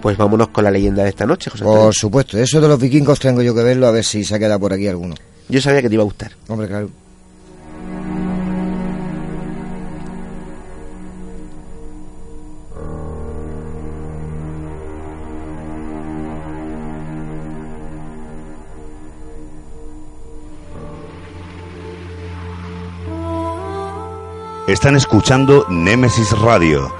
Pues vámonos con la leyenda de esta noche, José Por supuesto, eso de los vikingos tengo yo que verlo a ver si se ha quedado por aquí alguno. Yo sabía que te iba a gustar. Hombre, claro. Están escuchando Némesis Radio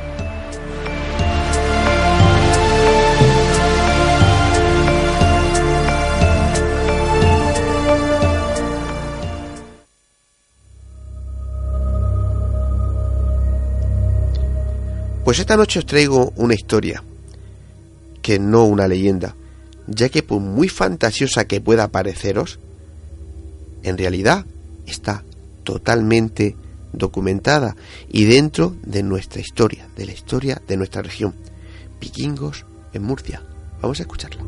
Pues esta noche os traigo una historia, que no una leyenda, ya que por muy fantasiosa que pueda pareceros, en realidad está totalmente documentada y dentro de nuestra historia, de la historia de nuestra región, vikingos en Murcia. Vamos a escucharla.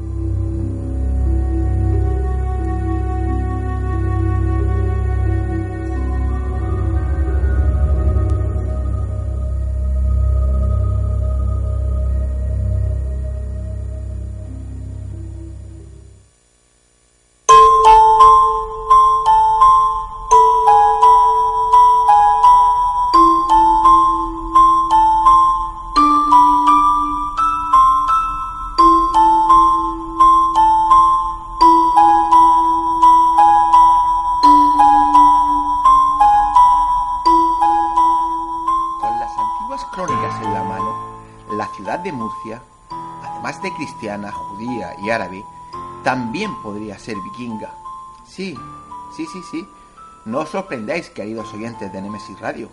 Judía y árabe, también podría ser vikinga. Sí, sí, sí, sí. No os sorprendáis, queridos oyentes de Nemesis Radio.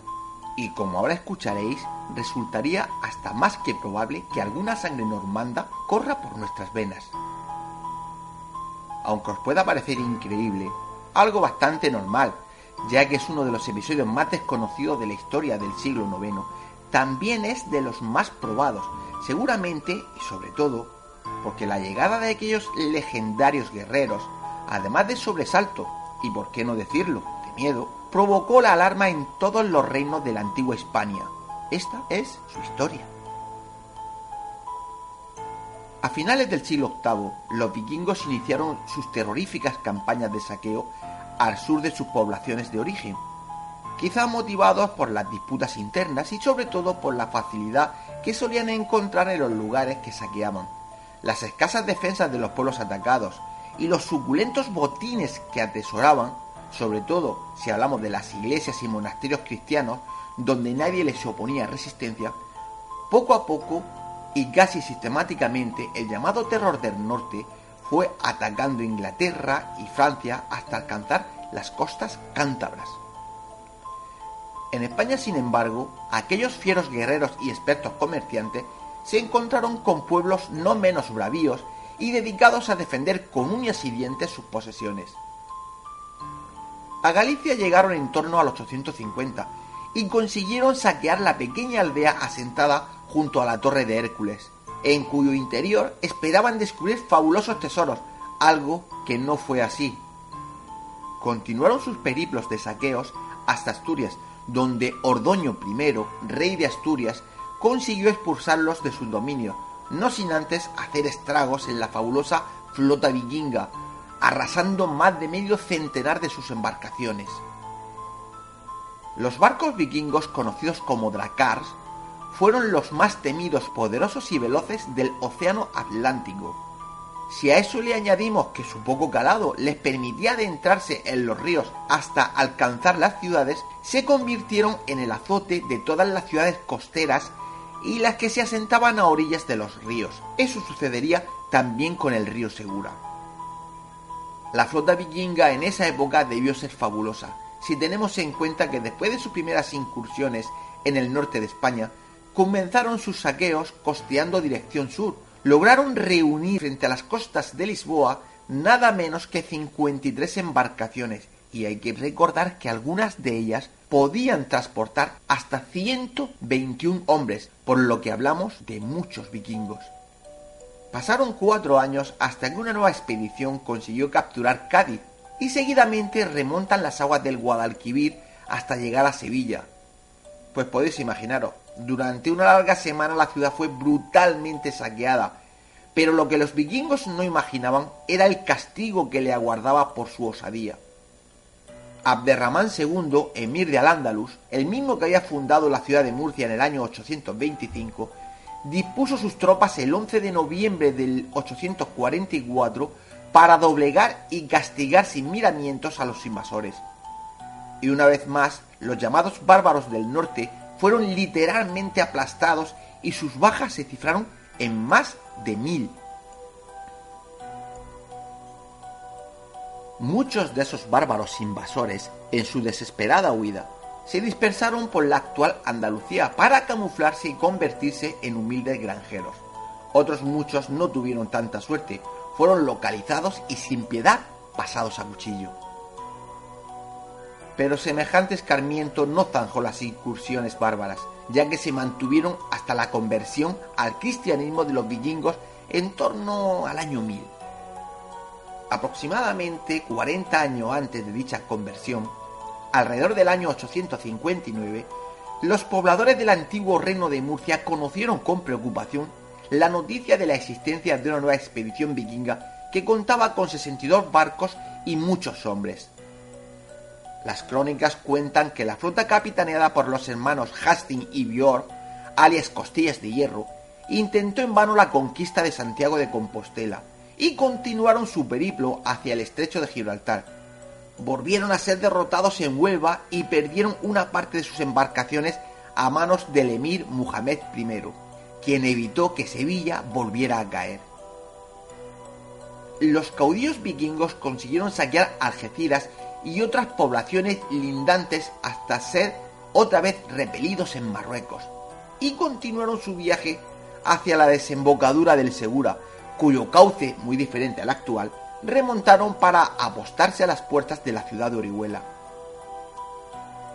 y como ahora escucharéis, resultaría hasta más que probable que alguna sangre normanda corra por nuestras venas. Aunque os pueda parecer increíble, algo bastante normal, ya que es uno de los episodios más desconocidos de la historia del siglo IX, también es de los más probados, seguramente y sobre todo porque la llegada de aquellos legendarios guerreros, además de sobresalto, y por qué no decirlo, de miedo, provocó la alarma en todos los reinos de la antigua Hispania. Esta es su historia. A finales del siglo VIII, los vikingos iniciaron sus terroríficas campañas de saqueo al sur de sus poblaciones de origen, quizá motivados por las disputas internas y sobre todo por la facilidad que solían encontrar en los lugares que saqueaban, las escasas defensas de los pueblos atacados y los suculentos botines que atesoraban, sobre todo si hablamos de las iglesias y monasterios cristianos, donde nadie les oponía resistencia, poco a poco y casi sistemáticamente el llamado terror del norte fue atacando Inglaterra y Francia hasta alcanzar las costas cántabras. En España, sin embargo, aquellos fieros guerreros y expertos comerciantes se encontraron con pueblos no menos bravíos y dedicados a defender con uñas y dientes sus posesiones. A Galicia llegaron en torno al 850 y consiguieron saquear la pequeña aldea asentada junto a la Torre de Hércules, en cuyo interior esperaban descubrir fabulosos tesoros, algo que no fue así. Continuaron sus periplos de saqueos hasta Asturias, donde Ordoño I, rey de Asturias, consiguió expulsarlos de su dominio, no sin antes hacer estragos en la fabulosa flota vikinga, arrasando más de medio centenar de sus embarcaciones. Los barcos vikingos conocidos como Drakars fueron los más temidos, poderosos y veloces del Océano Atlántico. Si a eso le añadimos que su poco calado les permitía adentrarse en los ríos hasta alcanzar las ciudades, se convirtieron en el azote de todas las ciudades costeras y las que se asentaban a orillas de los ríos. Eso sucedería también con el río Segura. La flota vikinga en esa época debió ser fabulosa, si tenemos en cuenta que después de sus primeras incursiones en el norte de España, comenzaron sus saqueos costeando dirección sur. Lograron reunir frente a las costas de Lisboa nada menos que 53 embarcaciones y hay que recordar que algunas de ellas podían transportar hasta 121 hombres, por lo que hablamos de muchos vikingos. Pasaron cuatro años hasta que una nueva expedición consiguió capturar Cádiz y seguidamente remontan las aguas del Guadalquivir hasta llegar a Sevilla. Pues podéis imaginaros, durante una larga semana la ciudad fue brutalmente saqueada, pero lo que los vikingos no imaginaban era el castigo que le aguardaba por su osadía. Abderramán II, emir de Al-Ándalus, el mismo que había fundado la ciudad de Murcia en el año 825, dispuso sus tropas el 11 de noviembre del 844 para doblegar y castigar sin miramientos a los invasores. Y una vez más, los llamados bárbaros del norte fueron literalmente aplastados y sus bajas se cifraron en más de mil. Muchos de esos bárbaros invasores, en su desesperada huida, se dispersaron por la actual Andalucía para camuflarse y convertirse en humildes granjeros. Otros muchos no tuvieron tanta suerte, fueron localizados y sin piedad pasados a cuchillo pero semejante escarmiento no zanjó las incursiones bárbaras, ya que se mantuvieron hasta la conversión al cristianismo de los vikingos en torno al año 1000. Aproximadamente 40 años antes de dicha conversión, alrededor del año 859, los pobladores del antiguo reino de Murcia conocieron con preocupación la noticia de la existencia de una nueva expedición vikinga que contaba con 62 barcos y muchos hombres. Las crónicas cuentan que la flota capitaneada por los hermanos Hastings y Björn, alias Costillas de Hierro, intentó en vano la conquista de Santiago de Compostela y continuaron su periplo hacia el estrecho de Gibraltar. Volvieron a ser derrotados en Huelva y perdieron una parte de sus embarcaciones a manos del emir Muhammad I, quien evitó que Sevilla volviera a caer. Los caudillos vikingos consiguieron saquear Algeciras y otras poblaciones lindantes hasta ser otra vez repelidos en Marruecos, y continuaron su viaje hacia la desembocadura del Segura, cuyo cauce, muy diferente al actual, remontaron para apostarse a las puertas de la ciudad de Orihuela.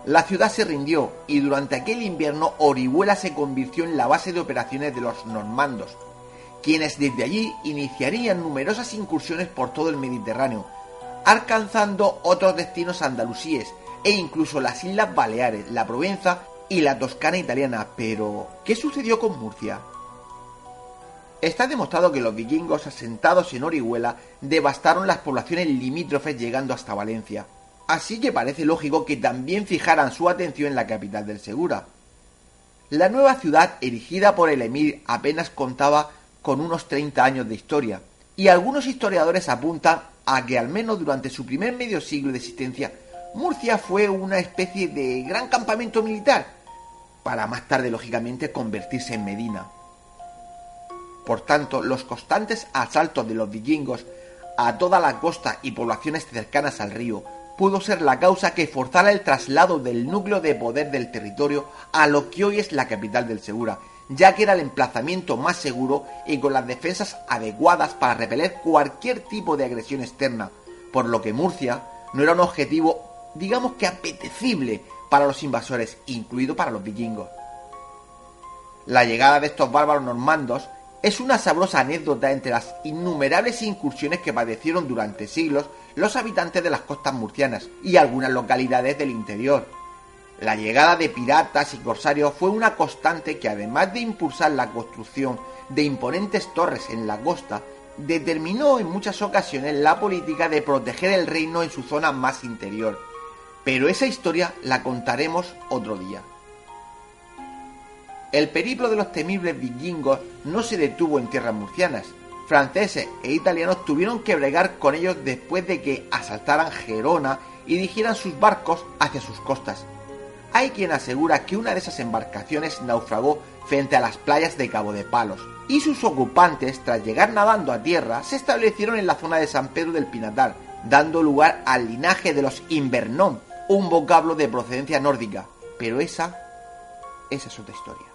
La ciudad se rindió y durante aquel invierno Orihuela se convirtió en la base de operaciones de los normandos, quienes desde allí iniciarían numerosas incursiones por todo el Mediterráneo, alcanzando otros destinos andalusíes e incluso las Islas Baleares, la Provenza y la Toscana italiana. Pero, ¿qué sucedió con Murcia? Está demostrado que los vikingos asentados en Orihuela devastaron las poblaciones limítrofes llegando hasta Valencia. Así que parece lógico que también fijaran su atención en la capital del Segura. La nueva ciudad erigida por el emir apenas contaba con unos 30 años de historia, y algunos historiadores apuntan a que al menos durante su primer medio siglo de existencia, Murcia fue una especie de gran campamento militar, para más tarde lógicamente convertirse en Medina. Por tanto, los constantes asaltos de los vikingos a toda la costa y poblaciones cercanas al río pudo ser la causa que forzara el traslado del núcleo de poder del territorio a lo que hoy es la capital del Segura, ya que era el emplazamiento más seguro y con las defensas adecuadas para repeler cualquier tipo de agresión externa, por lo que Murcia no era un objetivo, digamos que apetecible para los invasores, incluido para los vikingos. La llegada de estos bárbaros normandos es una sabrosa anécdota entre las innumerables incursiones que padecieron durante siglos los habitantes de las costas murcianas y algunas localidades del interior. La llegada de piratas y corsarios fue una constante que además de impulsar la construcción de imponentes torres en la costa, determinó en muchas ocasiones la política de proteger el reino en su zona más interior. Pero esa historia la contaremos otro día. El periplo de los temibles vikingos no se detuvo en tierras murcianas. Franceses e italianos tuvieron que bregar con ellos después de que asaltaran Gerona y dirigieran sus barcos hacia sus costas. Hay quien asegura que una de esas embarcaciones naufragó frente a las playas de Cabo de Palos, y sus ocupantes, tras llegar nadando a tierra, se establecieron en la zona de San Pedro del Pinatar, dando lugar al linaje de los Invernón, un vocablo de procedencia nórdica. Pero esa, esa es otra historia.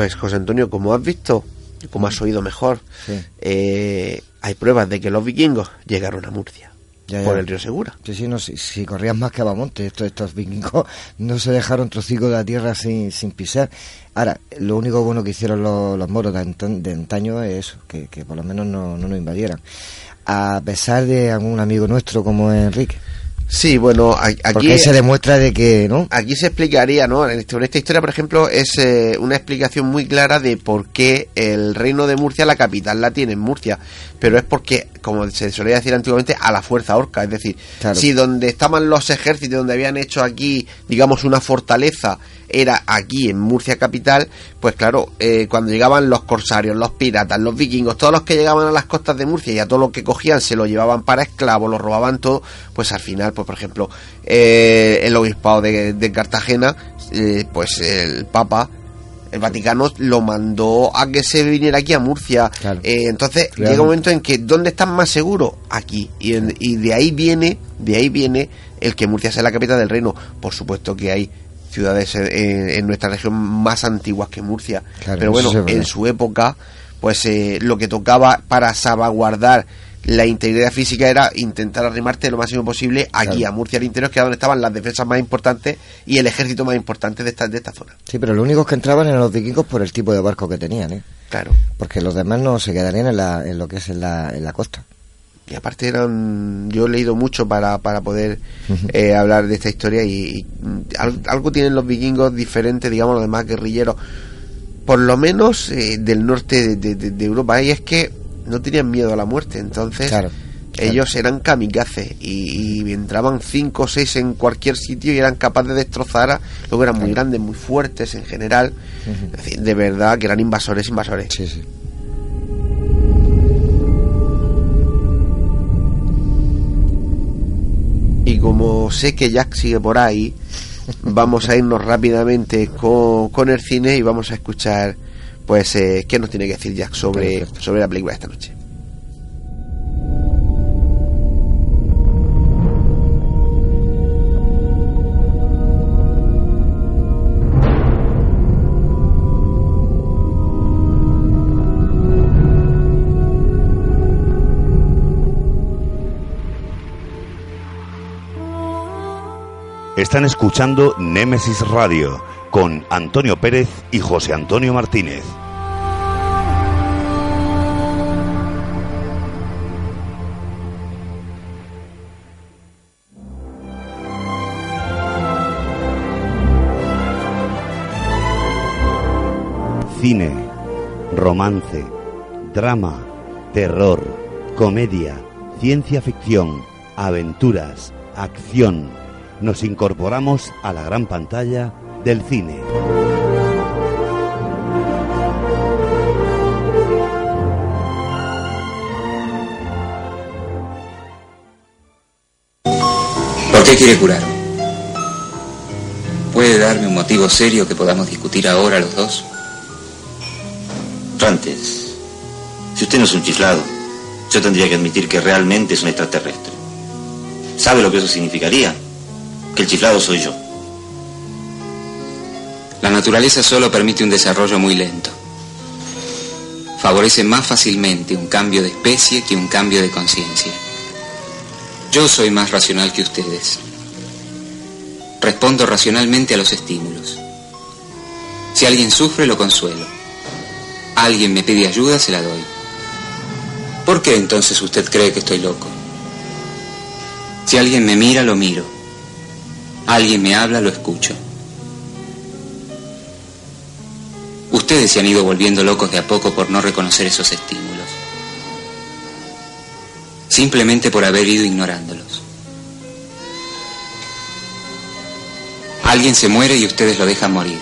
Pues José Antonio, como has visto, como has oído mejor, eh, hay pruebas de que los vikingos llegaron a Murcia por el río Segura. Sí, sí, no, si, corrías más que a Bamonte, estos, estos vikingos no se dejaron trocico de la tierra sin, sin pisar. Ahora, lo único bueno que hicieron los, moros de, antaño es eso, que, por lo menos no, no nos invadieran. A pesar de algún amigo nuestro como Enrique, Sí, bueno, aquí Porque se demuestra de que, ¿no? Aquí se explicaría, ¿no? En esta historia, por ejemplo, es eh, una explicación muy clara de por qué el reino de Murcia, la capital, la tiene en Murcia. Pero es porque, como se solía decir antiguamente, a la fuerza orca. Es decir, si donde estaban los ejércitos, donde habían hecho aquí, digamos, una fortaleza, era aquí en Murcia capital, pues claro, eh, cuando llegaban los corsarios, los piratas, los vikingos, todos los que llegaban a las costas de Murcia y a todo lo que cogían se lo llevaban para esclavos, lo robaban todo, pues al final, pues por ejemplo, eh, el obispado de, Cartagena, eh, pues el Papa el Vaticano lo mandó a que se viniera aquí a Murcia. entonces llega un momento en que ¿dónde están más seguros? Aquí. Y, y, de ahí viene, de ahí viene el que Murcia sea la capital del reino. Por supuesto que hay ciudades en, nuestra región más antiguas que Murcia. Pero bueno, en su época, pues eh, lo que tocaba para salvaguardar la integridad física era intentar arrimarte lo máximo posible aquí a Murcia al interior, que era donde estaban las defensas más importantes y el ejército más importante de esta, de esta zona. Sí, pero lo único que entraban eran los vikingos por el tipo de barco que tenían, ¿eh? Claro. Porque los demás no se quedarían en, la, en lo que es en la, en la costa y aparte eran yo he leído mucho para, para poder eh, hablar de esta historia y, algo, tienen los vikingos diferente digamos los demás guerrilleros. Por lo menos eh, del norte de, Europa y es que no tenían miedo a la muerte entonces ellos eran kamikazes y, entraban cinco o seis en cualquier sitio y eran capaces de destrozar a luego eran muy grandes muy fuertes en general. De verdad que eran invasores invasores. Sí, sí. Como sé que Jack sigue por ahí, vamos a irnos rápidamente con, con el cine y vamos a escuchar, pues, eh, qué nos tiene que decir Jack sobre, sobre la película de esta noche. Están escuchando Némesis Radio con Antonio Pérez y José Antonio Martínez. Cine, romance, drama, terror, comedia, ciencia ficción, aventuras, acción nos incorporamos a la gran pantalla del cine. ¿Por qué quiere curar? ¿Puede darme un motivo serio que podamos discutir ahora los dos? Antes, si usted no es un chiflado, yo tendría que admitir que realmente es un extraterrestre. ¿Sabe lo que eso significaría? El chiflado soy yo. La naturaleza solo permite un desarrollo muy lento. Favorece más fácilmente un cambio de especie que un cambio de conciencia. Yo soy más racional que ustedes. Respondo racionalmente a los estímulos. Si alguien sufre, lo consuelo. Alguien me pide ayuda, se la doy. ¿Por qué entonces usted cree que estoy loco? Si alguien me mira, lo miro. Alguien me habla, lo escucho. Ustedes se han ido volviendo locos de a poco por no reconocer esos estímulos. Simplemente por haber ido ignorándolos. Alguien se muere y ustedes lo dejan morir.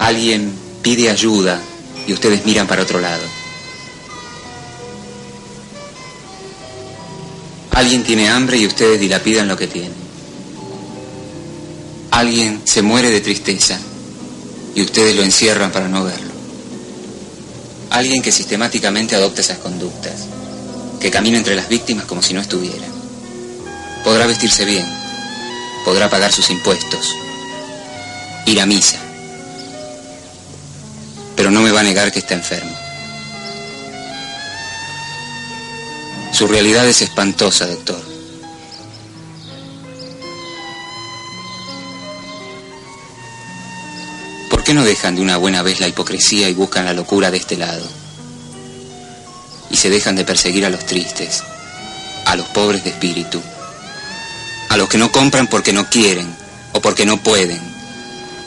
Alguien pide ayuda y ustedes miran para otro lado. Alguien tiene hambre y ustedes dilapidan lo que tienen. Alguien se muere de tristeza y ustedes lo encierran para no verlo. Alguien que sistemáticamente adopta esas conductas, que camina entre las víctimas como si no estuviera. Podrá vestirse bien, podrá pagar sus impuestos, ir a misa, pero no me va a negar que está enfermo. Su realidad es espantosa, doctor. ¿Por qué no dejan de una buena vez la hipocresía y buscan la locura de este lado? Y se dejan de perseguir a los tristes, a los pobres de espíritu, a los que no compran porque no quieren o porque no pueden.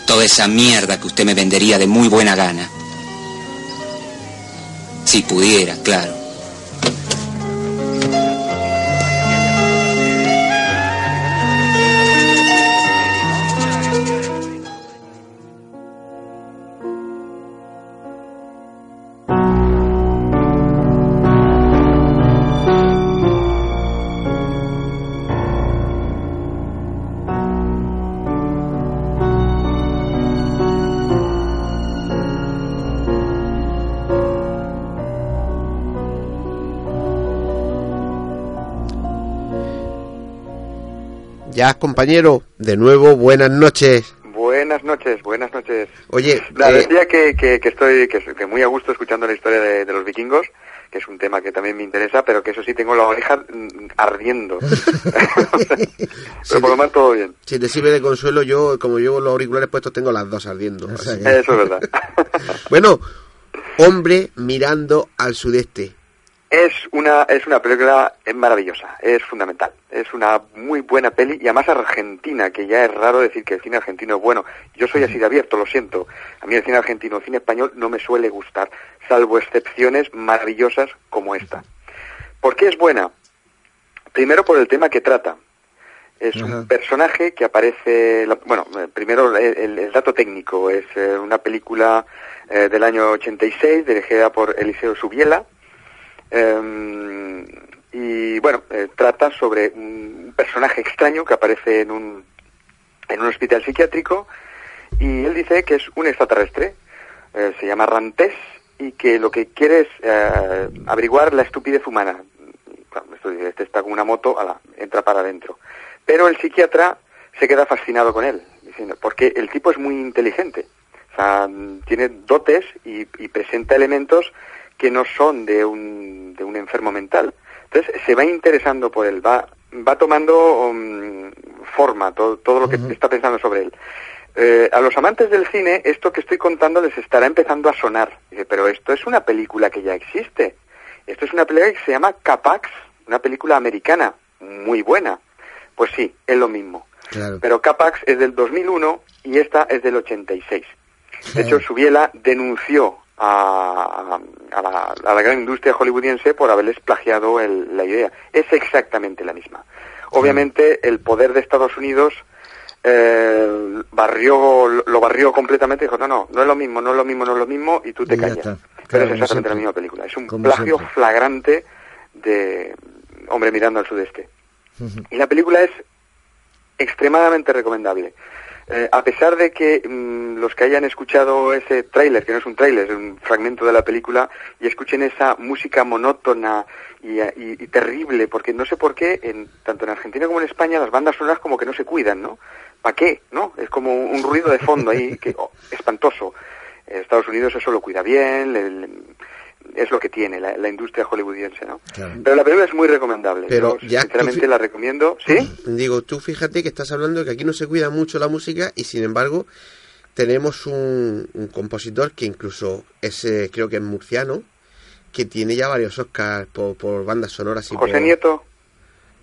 Toda esa mierda que usted me vendería de muy buena gana. Si pudiera, claro. Compañero, de nuevo, buenas noches. Buenas noches, buenas noches. Oye, La eh, decía que, que, que estoy que, que muy a gusto escuchando la historia de, de los vikingos, que es un tema que también me interesa, pero que eso sí tengo la oreja mm, ardiendo. pero por lo demás todo bien. si te sirve de consuelo, yo, como llevo los auriculares puestos, tengo las dos ardiendo. que- Eso es verdad. Bueno, hombre mirando al sudeste. Es una, es una película eh, maravillosa, es fundamental. Es una muy buena peli y además argentina, que ya es raro decir que el cine argentino es bueno. Yo soy así de abierto, lo siento. A mí el cine argentino, el cine español no me suele gustar, salvo excepciones maravillosas como esta. ¿Por qué es buena? Primero por el tema que trata. Es un personaje que aparece, bueno, eh, primero el, dato técnico, es eh, una película eh, del año 86 dirigida por Eliseo Subiela, eh, y bueno, eh, trata sobre un personaje extraño que aparece en un, en un hospital psiquiátrico y él dice que es un extraterrestre, eh, se llama Rantés y que lo que quiere es eh, averiguar la estupidez humana. Esto dice, este está con una moto, ala, entra para adentro. Pero el psiquiatra se queda fascinado con él, diciendo, porque el tipo es muy inteligente, o sea, tiene dotes y presenta elementos que no son de un, de un enfermo mental. Entonces se va interesando por él, va, va tomando um, forma todo, todo lo que está pensando sobre él. Eh, a los amantes del cine, esto que estoy contando les estará empezando a sonar. Dice, pero esto es una película que ya existe. Esto es una película que se llama Capax, una película americana, muy buena. Pues sí, es lo mismo. Claro. Pero Capax es del 2001 y esta es del 86. De hecho, Subiela denunció a, a, la, a la gran industria hollywoodiense por haberles plagiado el- la idea. Es exactamente la misma. Obviamente, el poder de Estados Unidos eh, barrió, lo barrió completamente y dijo, no, no, no es lo mismo, no es lo mismo, no es lo mismo, y tú te Y callas. Pero es exactamente siempre. la misma película. Es un Como plagio siempre. flagrante de Hombre mirando al sudeste. Y la película es extremadamente recomendable. Eh, a pesar de que mm, los que hayan escuchado ese tráiler, que no es un tráiler, es un fragmento de la película, y escuchen esa música monótona y, y- terrible, porque no sé por qué, en, tanto en Argentina como en España, las bandas sonoras como que no se cuidan, ¿no? ¿Para qué? ¿No? Es como un ruido de fondo ahí, que oh, espantoso. Estados Unidos eso lo cuida bien, le- es lo que tiene la, la industria hollywoodiense, ¿no? Pero la película es muy recomendable. Pero Yo, ya sinceramente la recomiendo. ¿Sí? Digo, tú fíjate que estás hablando de que aquí no se cuida mucho la música y sin embargo tenemos un, un compositor que incluso es, eh, creo que es murciano, que tiene ya varios Oscars por, por bandas sonoras y José por- Nieto.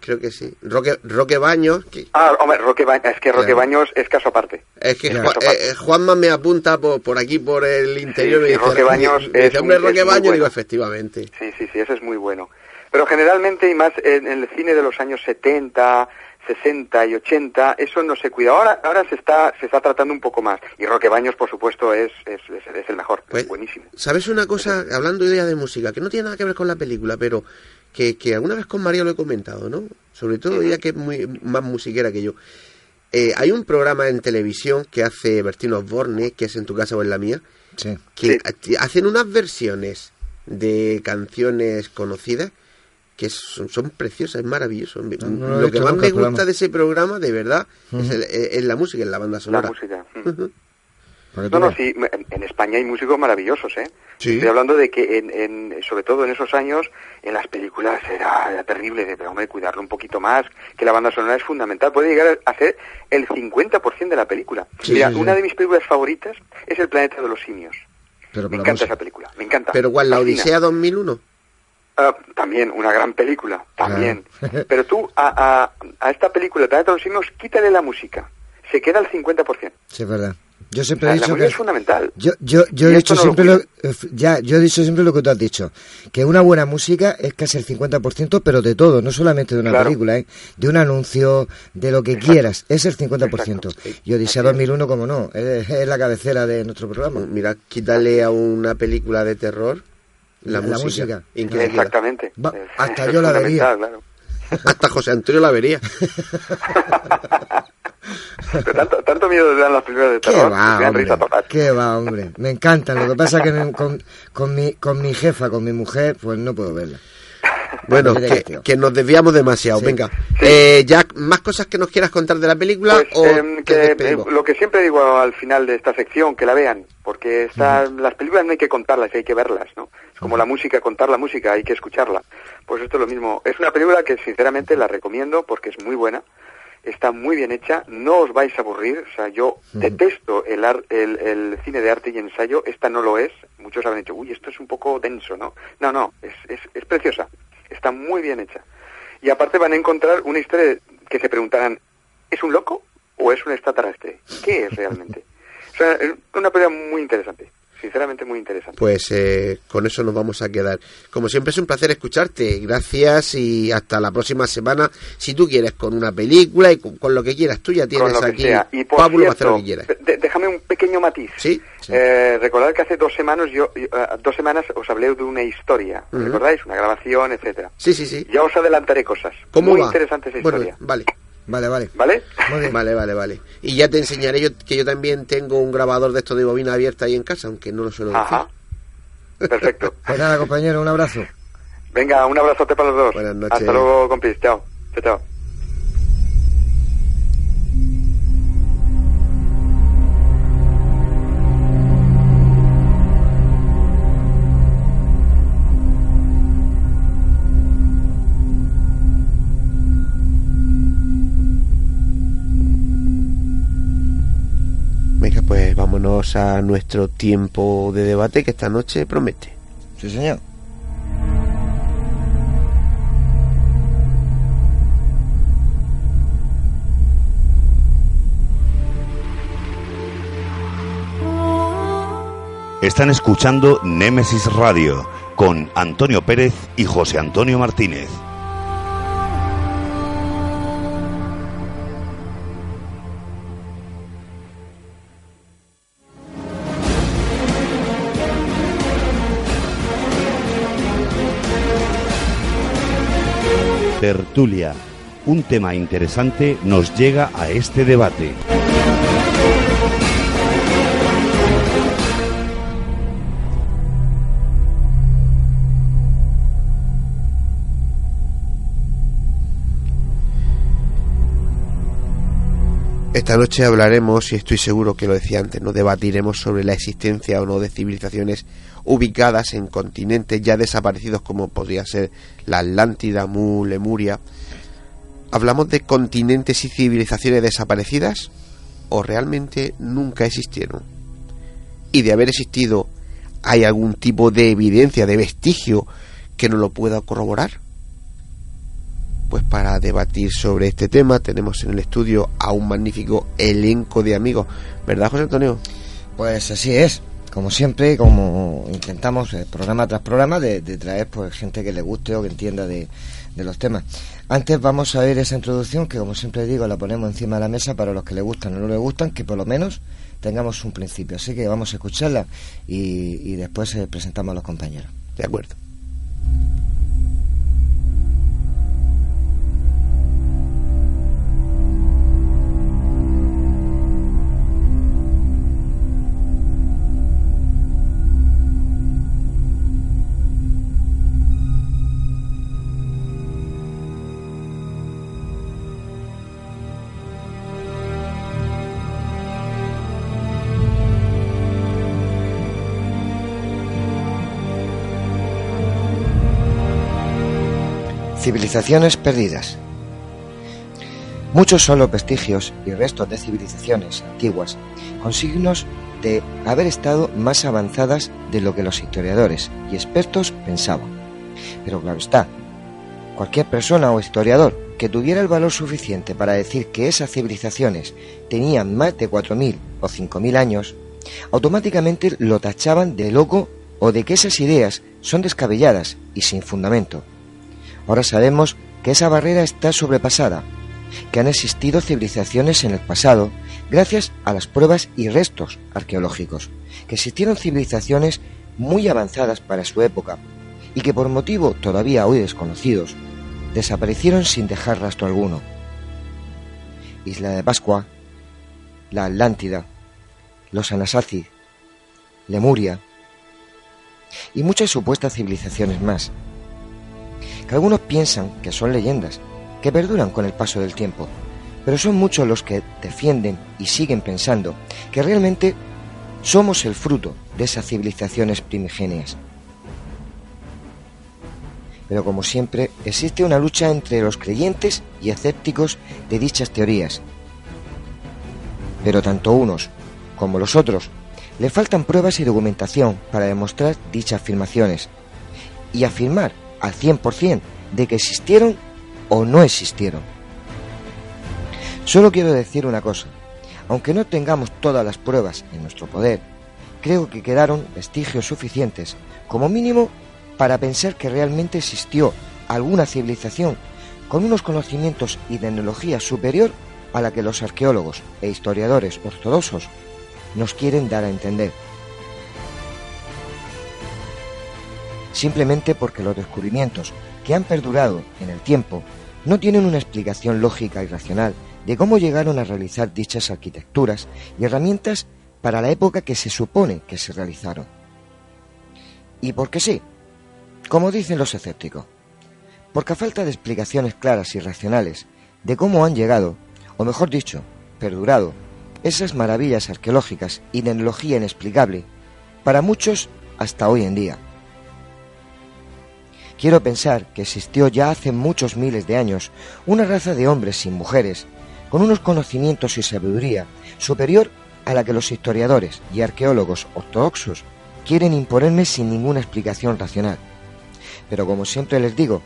Creo que sí. Roque, Roque Baños, que Ah, hombre, Roque Ba- es que Roque Claro. Baños es caso aparte. es que Claro. Ju- eh, Juanma me apunta por, por aquí, por el interior, Sí, me sí, dice, Roque Baños me es hombre, un- Roque es Baños, bueno. digo, efectivamente. Sí, sí, sí, eso es muy bueno. Pero generalmente, y más en, el cine de los años 70, 60 y 80, eso no se cuida. Ahora, ahora se está, se está tratando un poco más. Y Roque Baños, por supuesto, es, es, es- es el mejor. Pues, es buenísimo. ¿Sabes una cosa? Hablando de de música, que no tiene nada que ver con la película, pero que, que alguna vez con María lo he comentado, ¿no? Sobre todo ella que es muy, más musiquera que yo. Eh, hay un programa en televisión que hace Bertino Osborne, que es en tu casa o en la mía, Sí. que ha- hacen unas versiones de canciones conocidas que son, son preciosas, es maravilloso. no lo que más me gusta de ese programa, de verdad, es, el- es la música, es la banda La sonora. música. Para que tú No, no, sí, en, España hay músicos maravillosos, ¿eh? Sí. Estoy hablando de que, en, en- sobre todo en esos años, en las películas era, era terrible, de, pero hombre, cuidarlo un poquito más, que la banda sonora es fundamental, puede llegar a ser el 50% de la película. Sí, Mira, sí, una de mis películas favoritas es El planeta de los simios. Pero Me encanta esa película, me encanta. Pero ¿cuál? ¿La. Odisea 2001? Ah, también, una gran película, también. Pero tú a, a, a esta película, El planeta de los simios, quítale la música. Se queda al 50%. Sí, es verdad. Yo siempre he La dicho música que... es fundamental. Yo, yo, yo he dicho no siempre lo, eh, ya, yo he dicho siempre lo que tú has dicho, que una buena música es casi el 50%, pero de todo, no solamente de una Claro. película, ¿eh? de un anuncio, de lo que quieras, es el 50%. Y Odisea 2001, como no, es, es la cabecera de nuestro programa. Mira, quítale a una película de terror la, La música. música. Exactamente. Va, hasta es yo la vería. claro. Hasta José Antonio la vería. Pero tanto, tanto miedo dan las películas de ¿Qué terror. va, me dan hombre? risa total. ¿Qué va, hombre? Me encantan. Lo que pasa es que me- con, con, mi, con mi jefa, con mi mujer, pues no puedo verla. Bueno, que, nos desviamos demasiado. Sí. Venga, eh, Jack, ¿más cosas que nos quieras contar de la película Pues, o em, te que, eh, lo que siempre digo al final de esta sección, que la vean, porque está- las películas no hay que contarlas, hay que verlas, ¿no? Es como la música, contar la música, hay que escucharla. Pues esto es lo mismo. Es una película que sinceramente la recomiendo porque es muy buena, está muy bien hecha, no os vais a aburrir, o sea, yo detesto el, ar- el, el cine de arte y ensayo, esta no lo es, muchos habrán dicho, uy, esto es un poco denso, ¿no? No, no, es, es, es preciosa, está muy bien hecha. Y aparte van a encontrar una historia que se preguntarán, ¿es un loco o es un extraterrestre? ¿Qué es realmente? O sea, es una película muy interesante. Sinceramente muy interesante. Pues eh, con eso nos vamos a quedar. Como siempre es un placer escucharte. Gracias y hasta la próxima semana. Si tú quieres, con una película y con, lo que quieras. Tú ya tienes aquí Y Pablo hacer lo que quieras. déjame un pequeño matiz. Sí. Eh, recordad que hace dos semanas yo eh, dos semanas os hablé de una historia. ¿Recordáis? Una grabación, etcétera. Sí, sí, sí. Ya os adelantaré cosas. ¿Cómo muy va? interesante esa historia. vale. Vale, vale. ¿Vale? Vale, vale, vale. Y ya te enseñaré yo que yo también tengo un grabador de esto de bobina abierta ahí en casa, aunque no lo suelo decir. Ajá. Perfecto. pues nada, compañero, un abrazo. Venga, un abrazote para los dos. Buenas noches. Hasta luego, compis. Chao. Chao, chao. Venga, pues vámonos a nuestro tiempo de debate que esta noche promete. Sí, señor. Están escuchando Némesis Radio con Antonio Pérez y José Antonio Martínez. Tertulia. Un tema interesante nos llega a este debate. Esta noche hablaremos, y estoy seguro que lo decía antes, no debatiremos sobre la existencia o no de civilizaciones ubicadas en continentes ya desaparecidos como podría ser la Atlántida, Mu, Lemuria. ¿Hablamos de continentes y civilizaciones desaparecidas o realmente nunca existieron? Y de haber existido, ¿hay algún tipo de evidencia, de vestigio que no lo pueda corroborar? Pues para debatir sobre este tema tenemos en el estudio a un magnífico elenco de amigos, ¿verdad José Antonio? Pues así es, como siempre, como intentamos eh, programa tras programa de, traer pues gente que le guste o que entienda de, de, los temas. Antes vamos a ver esa introducción que como siempre digo la ponemos encima de la mesa para los que le gustan o no le gustan, que por lo menos tengamos un principio. Así que vamos a escucharla y, y después eh, presentamos a los compañeros. De acuerdo. Civilizaciones perdidas. Muchos son los vestigios y restos de civilizaciones antiguas, con signos de haber estado más avanzadas de lo que los historiadores y expertos pensaban. Pero claro está, cualquier persona o historiador que tuviera el valor suficiente para decir que esas civilizaciones tenían más de 4.000 o 5.000 años, automáticamente lo tachaban de loco o de que esas ideas son descabelladas y sin fundamento. Ahora sabemos que esa barrera está sobrepasada, que han existido civilizaciones en el pasado gracias a las pruebas y restos arqueológicos, que existieron civilizaciones muy avanzadas para su época y que por motivo todavía hoy desconocidos desaparecieron sin dejar rastro alguno. Isla de Pascua, la Atlántida, los Anasazi, Lemuria y muchas supuestas civilizaciones más algunos piensan que son leyendas, que perduran con el paso del tiempo, pero son muchos los que defienden y siguen pensando que realmente somos el fruto de esas civilizaciones primigenias. Pero como siempre, existe una lucha entre los creyentes y escépticos de dichas teorías. Pero tanto unos como los otros le faltan pruebas y documentación para demostrar dichas afirmaciones y afirmar al 100% de que existieron o no existieron. Solo quiero decir una cosa, aunque no tengamos todas las pruebas en nuestro poder, creo que quedaron vestigios suficientes, como mínimo, para pensar que realmente existió alguna civilización con unos conocimientos y tecnología superior a la que los arqueólogos e historiadores ortodoxos nos quieren dar a entender. Simplemente porque los descubrimientos que han perdurado en el tiempo no tienen una explicación lógica y racional de cómo llegaron a realizar dichas arquitecturas y herramientas para la época que se supone que se realizaron. Y porque sí, como dicen los escépticos, porque a falta de explicaciones claras y racionales de cómo han llegado, o mejor dicho, perdurado, esas maravillas arqueológicas y tecnología inexplicable, para muchos hasta hoy en día. Quiero pensar que existió ya hace muchos miles de años una raza de hombres sin mujeres, con unos conocimientos y sabiduría superior a la que los historiadores y arqueólogos ortodoxos quieren imponerme sin ninguna explicación racional. Pero como siempre les digo,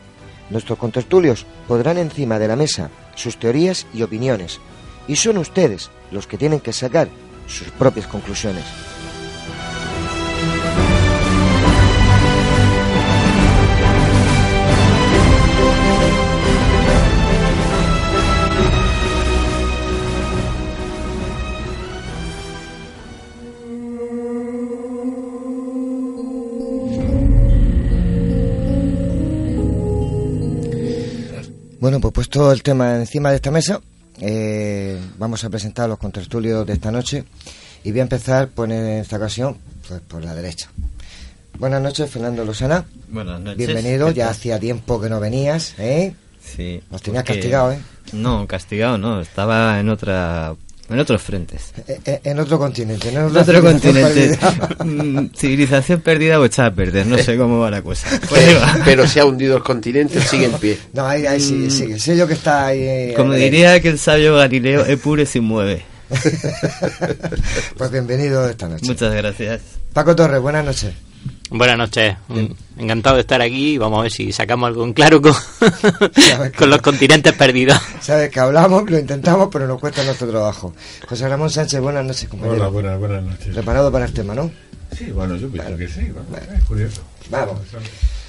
nuestros contertulios podrán encima de la mesa sus teorías y opiniones, y son ustedes los que tienen que sacar sus propias conclusiones. Bueno, pues puesto el tema encima de esta mesa, eh, vamos a presentar los contertulios de esta noche y voy a empezar por en esta ocasión pues, por la derecha. Buenas noches, Fernando Lozana. Buenas noches. Bienvenido, ya hacía tiempo que no venías, ¿eh? Sí. Nos tenías castigado, ¿eh? No, castigado no, estaba en otra en otros frentes. Eh, eh, En otro continente. En otro continente. Perdida. Mm, Civilización perdida o echada a perder, no sé cómo va la cosa. Pues. Pero se ha hundido el continente, sigue en pie. No, ahí, ahí sigue, sigue. Sé yo que está ahí. eh, Como eh, diría que el sabio Galileo, Epure se mueve. Pues bienvenido esta noche. Muchas gracias. Paco Torres, buenas noches. Buenas noches, Mm, encantado de estar aquí y vamos a ver si sacamos algo en claro con, con los continentes perdidos. Sabes que hablamos, lo intentamos, pero nos cuesta nuestro trabajo. José Ramón Sánchez, buenas noches, compañero. Hola, buenas, buenas noches. ¿Preparado para el tema, no? Sí, bueno, yo pienso que sí. bueno, es curioso. Vamos.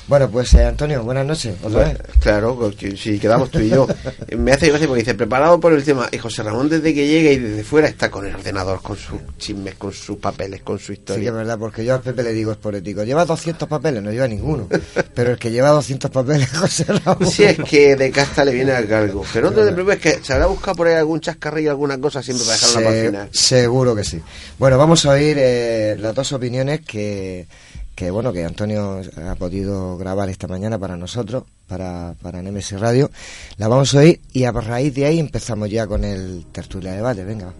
Bueno, pues eh, Antonio, buenas noches. Otra vez. Claro, si quedamos tú y yo. Me hace gracia porque dice, preparado por el tema. Y José Ramón desde que llega y desde fuera está con el ordenador, con sus chismes, con sus papeles, con su Sí que es historia. verdad, porque yo al Pepe le digo es poético. Lleva 200 papeles, no lleva ninguno. Pero el que lleva 200 papeles, José Ramón. Si es que de casta le viene a cargo. Pero no te preocupes que se habrá buscado por ahí algún chascarrillo, alguna cosa siempre para dejarla para el Se- final. seguro que sí. Bueno, vamos a oír eh, las dos opiniones que, que, bueno, que Antonio ha podido grabar esta mañana para nosotros, para, para Nemesis Radio. La vamos a oír y a raíz de ahí empezamos ya con el tertulia debate. Venga.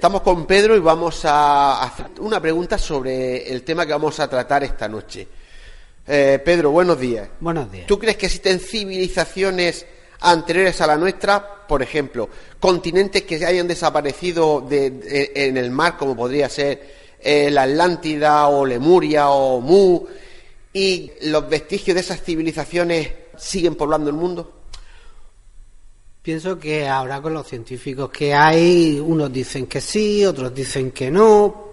Estamos con Pedro y vamos a hacer una pregunta sobre el tema que vamos a tratar esta noche. Eh, Pedro, buenos días. Buenos días. ¿Tú crees que existen civilizaciones anteriores a la nuestra? Por ejemplo, continentes que hayan desaparecido de- de- en el mar, como podría ser eh, la Atlántida o Lemuria o Mu, y los vestigios de esas civilizaciones siguen poblando el mundo? Pienso que ahora con los científicos que hay, unos dicen que sí, otros dicen que no,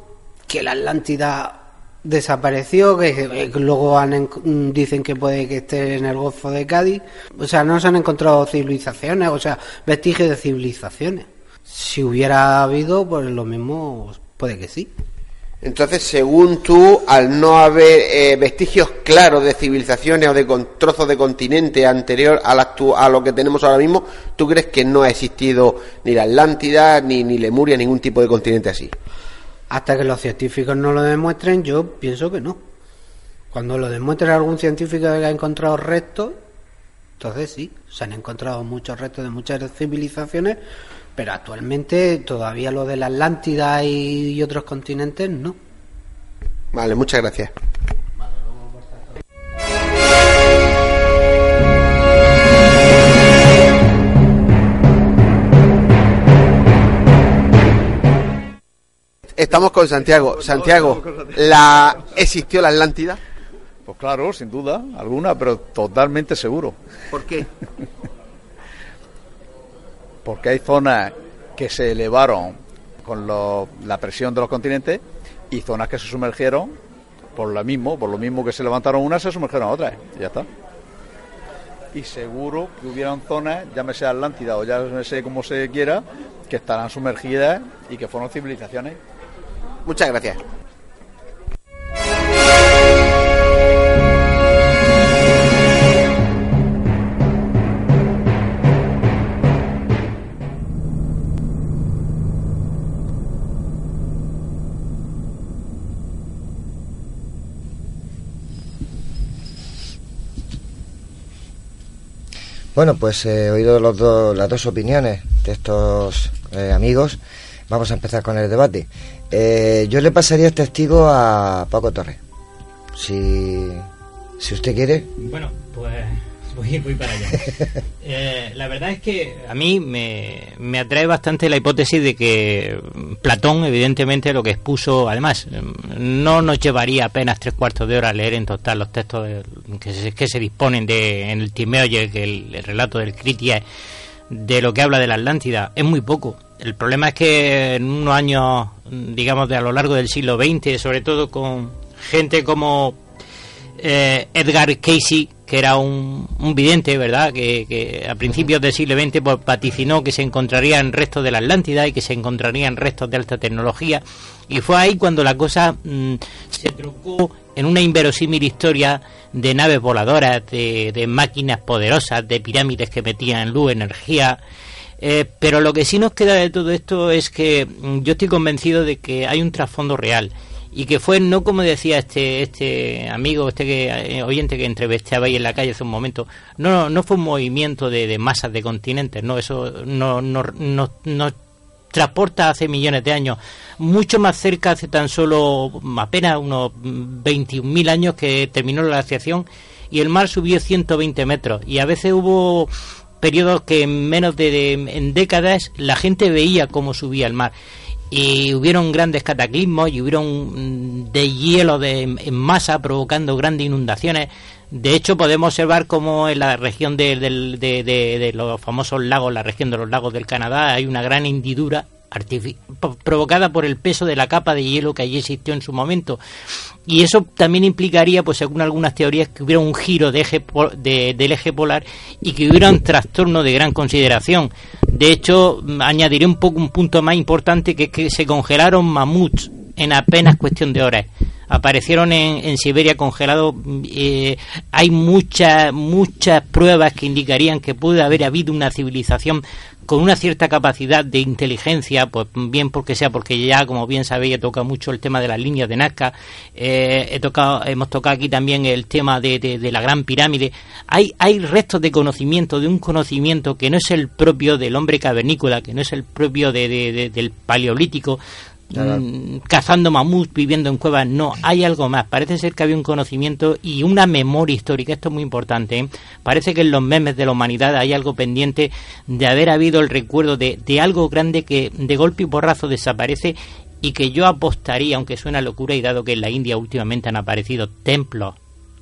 que la Atlántida desapareció, que, luego han en- dicen que puede que esté en el Golfo de Cádiz. O sea, no se han encontrado civilizaciones, o sea, vestigios de civilizaciones. Si hubiera habido, pues lo mismo, puede que sí. Entonces, según tú, al no haber eh, vestigios claros de civilizaciones o de con- trozos de continente anterior a, la a lo que tenemos ahora mismo, ¿tú crees que no ha existido ni la Atlántida, ni, ni Lemuria, ningún tipo de continente así? Hasta que los científicos no lo demuestren, yo pienso que no. Cuando lo demuestre algún científico que ha encontrado restos, entonces sí, se han encontrado muchos restos de muchas civilizaciones, pero actualmente todavía lo de la Atlántida y, y otros continentes no. Vale, muchas gracias. Estamos con Santiago. Santiago, ¿la existió la Atlántida? Pues claro, sin duda alguna, pero totalmente seguro. ¿Por qué? Porque hay zonas que se elevaron con la presión de los continentes y zonas que se sumergieron por lo mismo, por lo mismo que se levantaron unas, se sumergieron otras. Y ya está. Y seguro que hubieran zonas, llámese Atlántida o llámese como se quiera, que estarán sumergidas y que fueron civilizaciones. Muchas gracias. Bueno, pues he oído los las dos opiniones de estos eh, amigos. Vamos a empezar con el debate. Eh, yo le pasaría el testigo a Paco Torres. Si, si usted quiere. Bueno, pues voy, voy para allá. Eh, la verdad es que a mí me, me atrae bastante la hipótesis de que Platón, evidentemente, lo que expuso, además, no nos llevaría apenas tres cuartos de hora a leer en total los textos de- que se, que se disponen de, en el Timeo y el, el- el relato del Critia de lo que habla de la Atlántida. Es muy poco. El problema es que en unos años, digamos, de a lo largo del siglo XX, sobre todo con gente como eh, Edgar Casey, que era un, un vidente, ¿verdad? Que, que a principios del siglo XX pues, vaticinó que se encontrarían restos de la Atlántida y que se encontrarían restos de alta tecnología. Y fue ahí cuando la cosa mm, se trocó en una inverosímil historia de naves voladoras, de, de máquinas poderosas, de pirámides que metían luz, energía. Eh, pero lo que sí nos queda de todo esto es que mm, yo estoy convencido de que hay un trasfondo real y que fue no como decía este este amigo este que eh, oyente que entrevistaba ahí en la calle hace un momento no no fue un movimiento de, de masas de continentes no eso no no no, no transporta hace millones de años. Mucho más cerca hace tan solo apenas unos 21.000 años que terminó la glaciación y el mar subió 120 metros. Y a veces hubo periodos que en menos de, de- en décadas la gente veía cómo subía el mar y hubieron grandes cataclismos y hubieron mm, de hielo de, en masa provocando grandes inundaciones. De hecho, podemos observar como en la región de, de- de- los famosos lagos, la región de los lagos del Canadá, hay una gran hendidura provocada por el peso de la capa de hielo que allí existió en su momento. Y eso también implicaría, pues según algunas teorías, que hubiera un giro de eje de- del eje polar y que hubiera un trastorno de gran consideración. De hecho, mm, añadiré un poco un punto más importante que es que se congelaron mamuts en apenas cuestión de horas. Aparecieron en, en Siberia congelados. mm, eh, hay muchas muchas pruebas que indicarían que puede haber habido una civilización con una cierta capacidad de inteligencia, pues bien porque sea porque ya, como bien sabéis, he tocado mucho el tema de las líneas de Nazca, eh, he tocado, hemos tocado aquí también el tema de, de- de la Gran Pirámide. Hay, hay restos de conocimiento, de un conocimiento que no es el propio del hombre cavernícola, que no es el propio de- de- de- del paleolítico, Mm, cazando mamuts, viviendo en cuevas. No, hay algo más. Parece ser que había un conocimiento y una memoria histórica. Esto es muy importante. ¿eh? Parece que en los memes de la humanidad hay algo pendiente de haber habido el recuerdo de, de algo grande que de golpe y porrazo desaparece y que yo apostaría, aunque suena locura, y dado que en la India últimamente han aparecido templos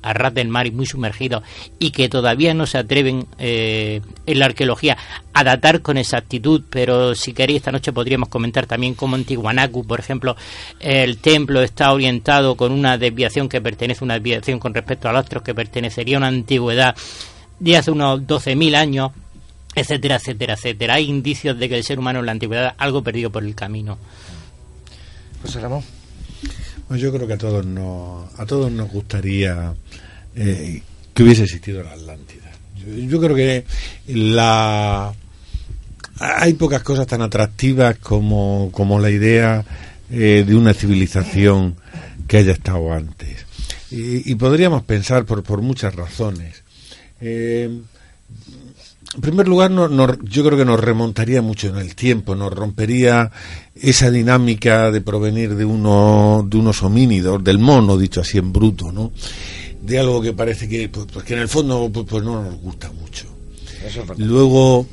a ras del mar y muy sumergidos y que todavía no se atreven eh, en la arqueología a datar con exactitud, pero si queréis esta noche podríamos comentar también cómo en Tiwanaku, por ejemplo, el templo está orientado con una desviación que pertenece una desviación con respecto al otro que pertenecería a una antigüedad de hace unos 12.000 años, etcétera, etcétera, etcétera. Hay indicios de que el ser humano en la antigüedad algo perdido por el camino. José Ramón. Yo creo que a todos nos, a todos nos gustaría eh, que hubiese existido la Atlántida. Yo, yo creo que la hay pocas cosas tan atractivas como, como la idea eh, de una civilización que haya estado antes. Y, y podríamos pensar por, por muchas razones. Eh, en primer lugar, no, no- yo creo que nos remontaría mucho en el tiempo, nos rompería esa dinámica de provenir de, uno, de unos homínidos, del mono, dicho así en bruto, ¿no? De algo que parece que, pues, pues que en el fondo pues, pues no nos gusta mucho. Eso es verdad. Luego,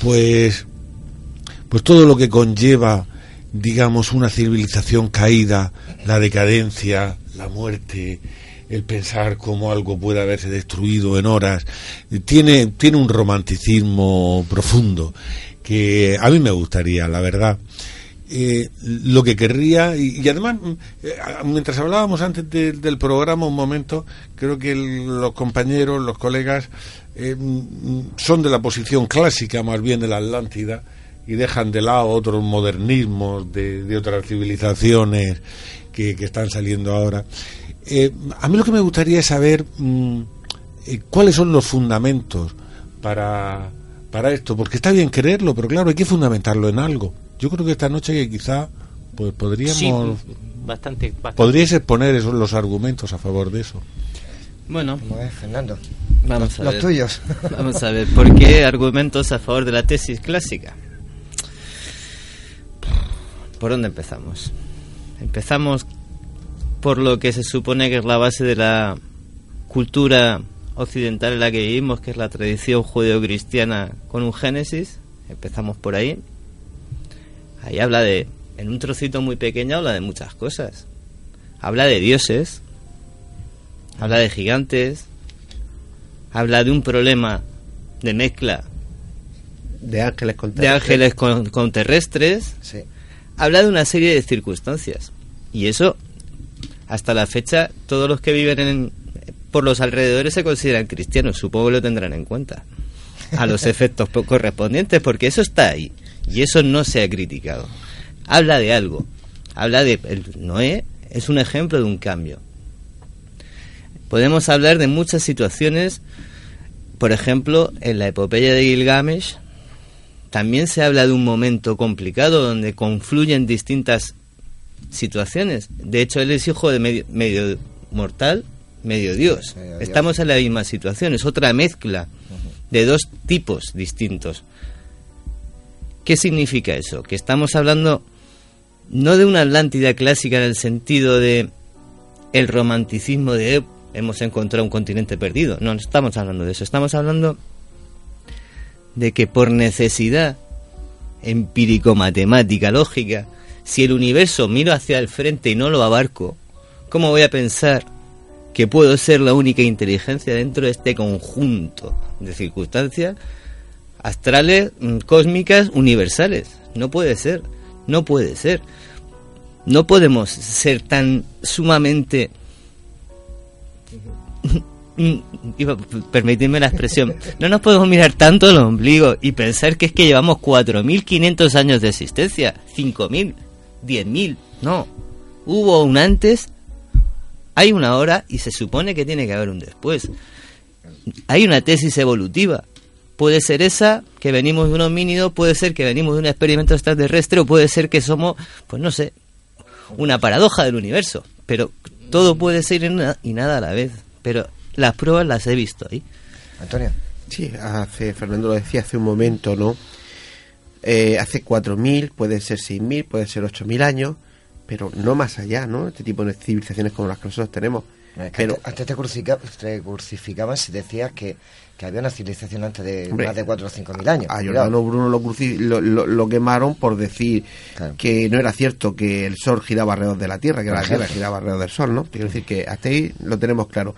pues, pues todo lo que conlleva, digamos, una civilización caída, la decadencia, la muerte, el pensar cómo algo puede haberse destruido en horas, tiene, tiene un romanticismo profundo que a mí me gustaría, la verdad. Eh, lo que querría, y, además, mm, eh, mientras hablábamos antes de- del programa, un momento, creo que los compañeros, los colegas, eh, mm, son de la posición clásica, más bien de la Atlántida, y dejan de lado otros modernismos de, de otras civilizaciones que, que están saliendo ahora. Eh, a mí lo que me gustaría es saber mm, eh, cuáles son los fundamentos para, para esto, porque está bien quererlo, pero claro, hay que fundamentarlo en algo. Yo creo que esta noche que quizá pues podríamos Sí, bastante, bastante. podríais exponer esos los argumentos a favor de eso. Bueno, ¿Cómo es, Fernando? vamos a Los ver. tuyos. Vamos a ver, ¿por qué argumentos a favor de la tesis clásica? ¿Por dónde empezamos? Empezamos por lo que se supone que es la base de la cultura occidental en la que vivimos, que es la tradición judeocristiana con un Génesis. Empezamos por ahí. Ahí habla de, en un trocito muy pequeño, habla de muchas cosas. Habla de dioses, habla de gigantes, habla de un problema de mezcla De ángeles con de ángeles con, con terrestres, Sí. habla de una serie de circunstancias. Y eso, hasta la fecha, todos los que viven en, por los alrededores se consideran cristianos, supongo que lo tendrán en cuenta, a los efectos po- correspondientes, porque eso está ahí, y eso no se ha criticado. Habla de algo, habla de... El Noé es un ejemplo de un cambio. Podemos hablar de muchas situaciones, por ejemplo, en la epopeya de Gilgamesh, también se habla de un momento complicado donde confluyen distintas situaciones. De hecho, él es hijo de medio, medio mortal, medio dios. Medio dios. Estamos en la misma situación, es otra mezcla de dos tipos distintos. ¿Qué significa eso? Que estamos hablando no de una Atlántida clásica en el sentido de el romanticismo de "Eh, hemos encontrado un continente perdido. No, no estamos hablando de eso. Estamos hablando de que por necesidad empírico-matemática, lógica, si el universo miro hacia el frente y no lo abarco, ¿cómo voy a pensar que puedo ser la única inteligencia dentro de este conjunto de circunstancias astrales, mm, cósmicas, universales? No puede ser, no puede ser. No podemos ser tan sumamente Mm, permitidme la expresión, no nos podemos mirar tanto el ombligo y pensar que es que llevamos 4.500 años de existencia, 5.000, 10.000, no. Hubo un antes, hay una hora y se supone que tiene que haber un después. Hay una tesis evolutiva. Puede ser esa, que venimos de un homínido, puede ser que venimos de un experimento extraterrestre, o puede ser que somos, pues no sé, una paradoja del universo. Pero todo puede ser y nada a la vez. Pero las pruebas las he visto ahí. Antonio. Sí, hace, Fernando lo decía hace un momento, ¿no? Eh, hace 4.000, puede ser 6.000, puede ser 8.000 años, pero no más allá, ¿no? Este tipo de civilizaciones como las que nosotros tenemos. Es que Pero, antes, antes te, crucificaban si decías que, que había una civilización antes de Hombre, más de 4 o 5 mil años. a. Giordano Bruno lo, lo, lo- lo quemaron por decir que no era cierto que el Sol giraba alrededor de la Tierra, que la Tierra giraba alrededor del Sol, ¿no? Quiero decir que hasta ahí lo tenemos claro.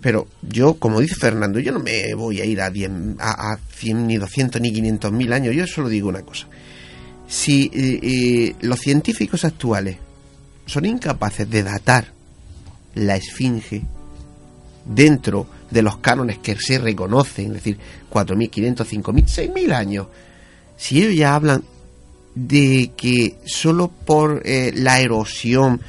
Pero yo, como dice Fernando, yo no me voy a ir a, 10, a, a 100, ni 200, ni 500 mil años. Yo solo digo una cosa. Si eh, eh, los científicos actuales son incapaces de datar la esfinge dentro de los cánones que se reconocen, es decir, 4.500, 5.000, 6.000 años, si ellos ya hablan de que solo por eh, la erosión,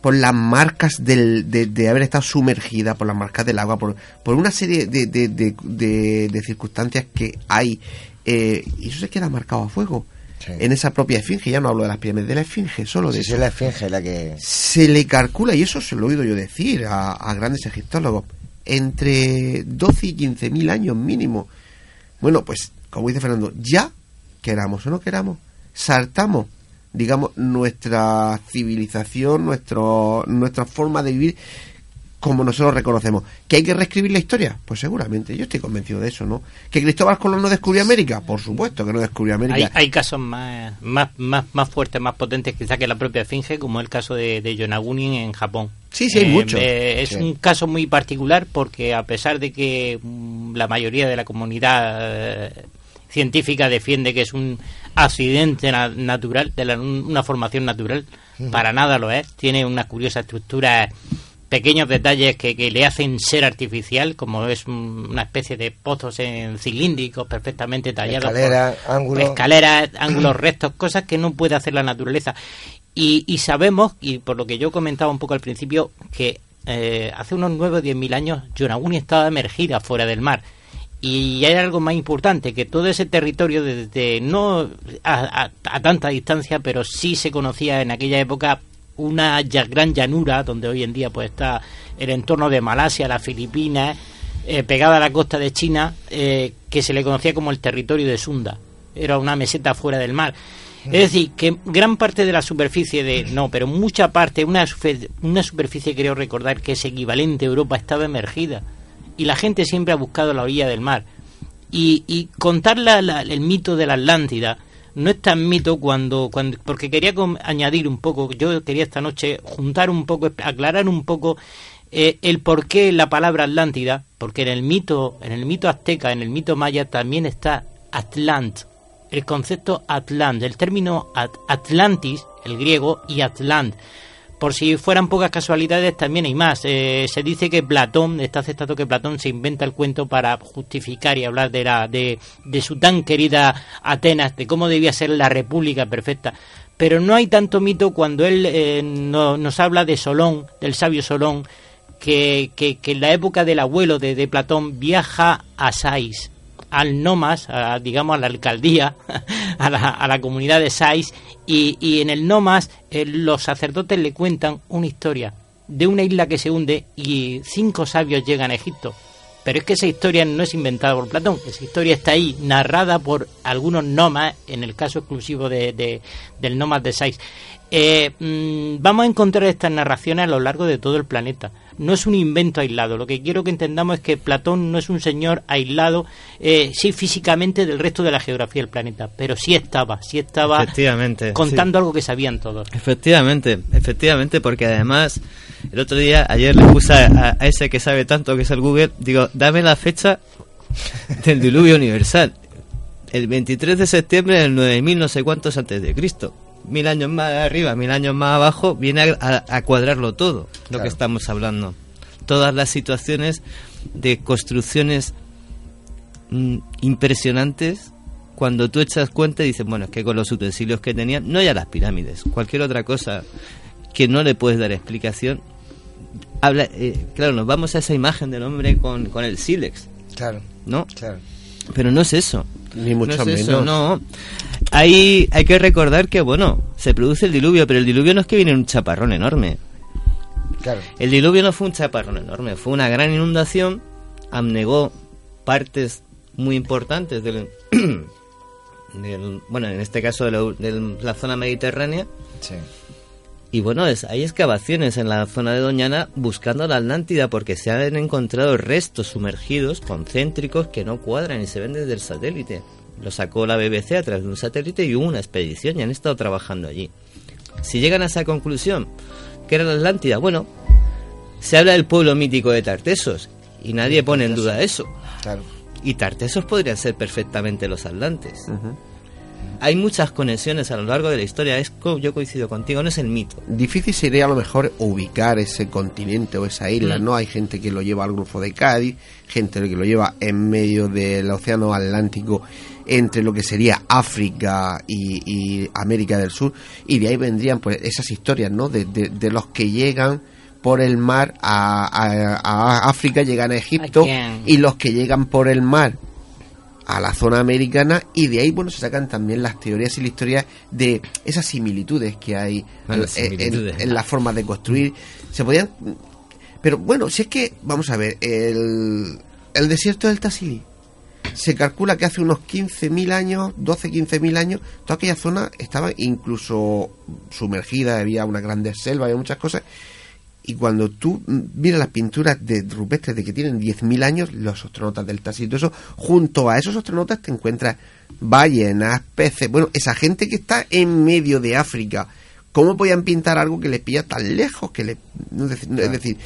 por las marcas del, de, de haber estado sumergida, por las marcas del agua, por, por una serie de, de, de- de- de circunstancias que hay, eh, y eso se queda marcado a fuego. En esa propia esfinge, ya no hablo de las pirámides, de la esfinge, solo de Sí, eso es la esfinge la que... se le calcula, y eso se lo he oído yo decir a, a grandes egiptólogos, entre 12 y 15 mil años mínimo. Bueno, pues, como dice Fernando, ya, queramos o no queramos, saltamos, digamos, nuestra civilización, nuestro, nuestra forma de vivir como nosotros reconocemos. ¿Que hay que reescribir la historia? Pues seguramente, yo estoy convencido de eso, ¿no? ¿Que Cristóbal Colón no descubrió América? Por supuesto que no descubrió América. Hay, hay casos más, más, más, más fuertes, más potentes quizá que la propia Finge, como el caso de, de Yonaguni en Japón. Sí, sí, hay Eh, muchos. eh, es Sí. un caso muy particular porque a pesar de que mm, la mayoría de la comunidad eh, científica defiende que es un accidente na- natural, de la- un- una formación natural, para nada lo es. Tiene una curiosa estructura, pequeños detalles que, que le hacen ser artificial, como es un- una especie de pozos en cilíndricos perfectamente tallados. por- Escalera, ángulo. escaleras, ángulos rectos, cosas que no puede hacer la naturaleza. Y, y sabemos, y por lo que yo comentaba un poco al principio, que eh, hace unos 9 o 10 mil años Yonaguni estaba emergida fuera del mar. Y hay algo más importante, que todo ese territorio, desde no a, a- a tanta distancia, pero sí se conocía en aquella época una gran llanura, donde hoy en día pues está el entorno de Malasia, las Filipinas, eh, pegada a la costa de China, eh, que se le conocía como el territorio de Sunda. Era una meseta fuera del mar. Es decir, que gran parte de la superficie de... No, pero mucha parte, una, una superficie creo recordar que es equivalente a Europa, estaba emergida. Y la gente siempre ha buscado la orilla del mar. Y, y contar el mito de la Atlántida no es tan mito cuando, cuando porque quería añadir un poco, yo quería esta noche juntar un poco, aclarar un poco eh, el por qué la palabra Atlántida, porque en el mito, en el mito azteca, en el mito maya también está Atlant, el concepto Atlant, el término At- Atlantis, el griego, y Atlant. Por si fueran pocas casualidades, también hay más. Eh, se dice que Platón, está aceptado que Platón se inventa el cuento para justificar y hablar de, la, de, de su tan querida Atenas, de cómo debía ser la república perfecta. Pero no hay tanto mito cuando él eh, no- nos habla de Solón, del sabio Solón, que, en la época del abuelo de, de Platón viaja a Sais, al Nomas, a, digamos a la alcaldía, a la, comunidad de Sais, y, y en el Nomas eh, los sacerdotes le cuentan una historia de una isla que se hunde y cinco sabios llegan a Egipto. Pero es que esa historia no es inventada por Platón, esa historia está ahí, narrada por algunos nomas, en el caso exclusivo de, de- del Nomas de Sais. Eh, mm, vamos a encontrar estas narraciones a lo largo de todo el planeta. No es un invento aislado. Lo que quiero que entendamos es que Platón no es un señor aislado, eh, sí físicamente del resto de la geografía del planeta, pero sí estaba, sí estaba Efectivamente, contando algo que sabían todos. Efectivamente, efectivamente, porque además el otro día, ayer le puse a, a ese que sabe tanto que es el Google, digo, dame la fecha del diluvio universal. El 23 de septiembre del 9000 no sé cuántos antes de Cristo. Mil años más arriba, mil años más abajo, viene a, a- a cuadrarlo todo, lo Claro. que estamos hablando. Todas las situaciones de construcciones mm, impresionantes cuando tú echas cuenta y dices, bueno, es que con los utensilios que tenían, no ya las pirámides, cualquier otra cosa que no le puedes dar explicación. Habla, eh, claro, nos vamos a esa imagen del hombre con, con el sílex, Claro, ¿no? claro. Pero no es eso. Ni mucho no es eso, menos. no. Hay, hay que recordar que, bueno, se produce el diluvio, pero el diluvio no es que viene un chaparrón enorme. Claro. El diluvio no fue un chaparrón enorme, fue una gran inundación, abnegó partes muy importantes del, del- bueno, en este caso de la, de la zona mediterránea. Sí. Y bueno, es, hay excavaciones en la zona de Doñana buscando la Atlántida porque se han encontrado restos sumergidos concéntricos que no cuadran y se ven desde el satélite. Lo sacó la BBC a través de un satélite y hubo una expedición y han estado trabajando allí. Si llegan a esa conclusión, que era la Atlántida, bueno, se habla del pueblo mítico de Tartesos y nadie pone en duda eso. Claro. Y Tartesos podrían ser perfectamente los atlantes. Hay muchas conexiones a lo largo de la historia. Es co- yo coincido contigo, no es el mito. Difícil sería a lo mejor ubicar ese continente o esa isla, Mm. ¿no? Hay gente que lo lleva al Golfo de Cádiz, gente que lo lleva en medio del Océano Atlántico, entre lo que sería África y, y América del Sur, y de ahí vendrían pues esas historias, ¿no? De, de- de los que llegan por el mar a, a- a África, llegan a Egipto, Again. y los que llegan por el mar a la zona americana y de ahí bueno se sacan también las teorías y la historia de esas similitudes que hay Bueno, en- en, similitudes. en la forma de construir se podían Pero bueno, si es que, vamos a ver, el, el desierto del Tassili se calcula que hace unos 15.000 años, 12, 15.000 años, toda aquella zona estaba incluso sumergida, había una grande selva, había muchas cosas. Y cuando tú miras las pinturas de rupestres de que tienen 10.000 años, los astronautas del Tassili y todo eso, junto a esos astronautas te encuentras ballenas, peces, bueno, esa gente que está en medio de África, ¿cómo podían pintar algo que les pilla tan lejos? que le, Es decir,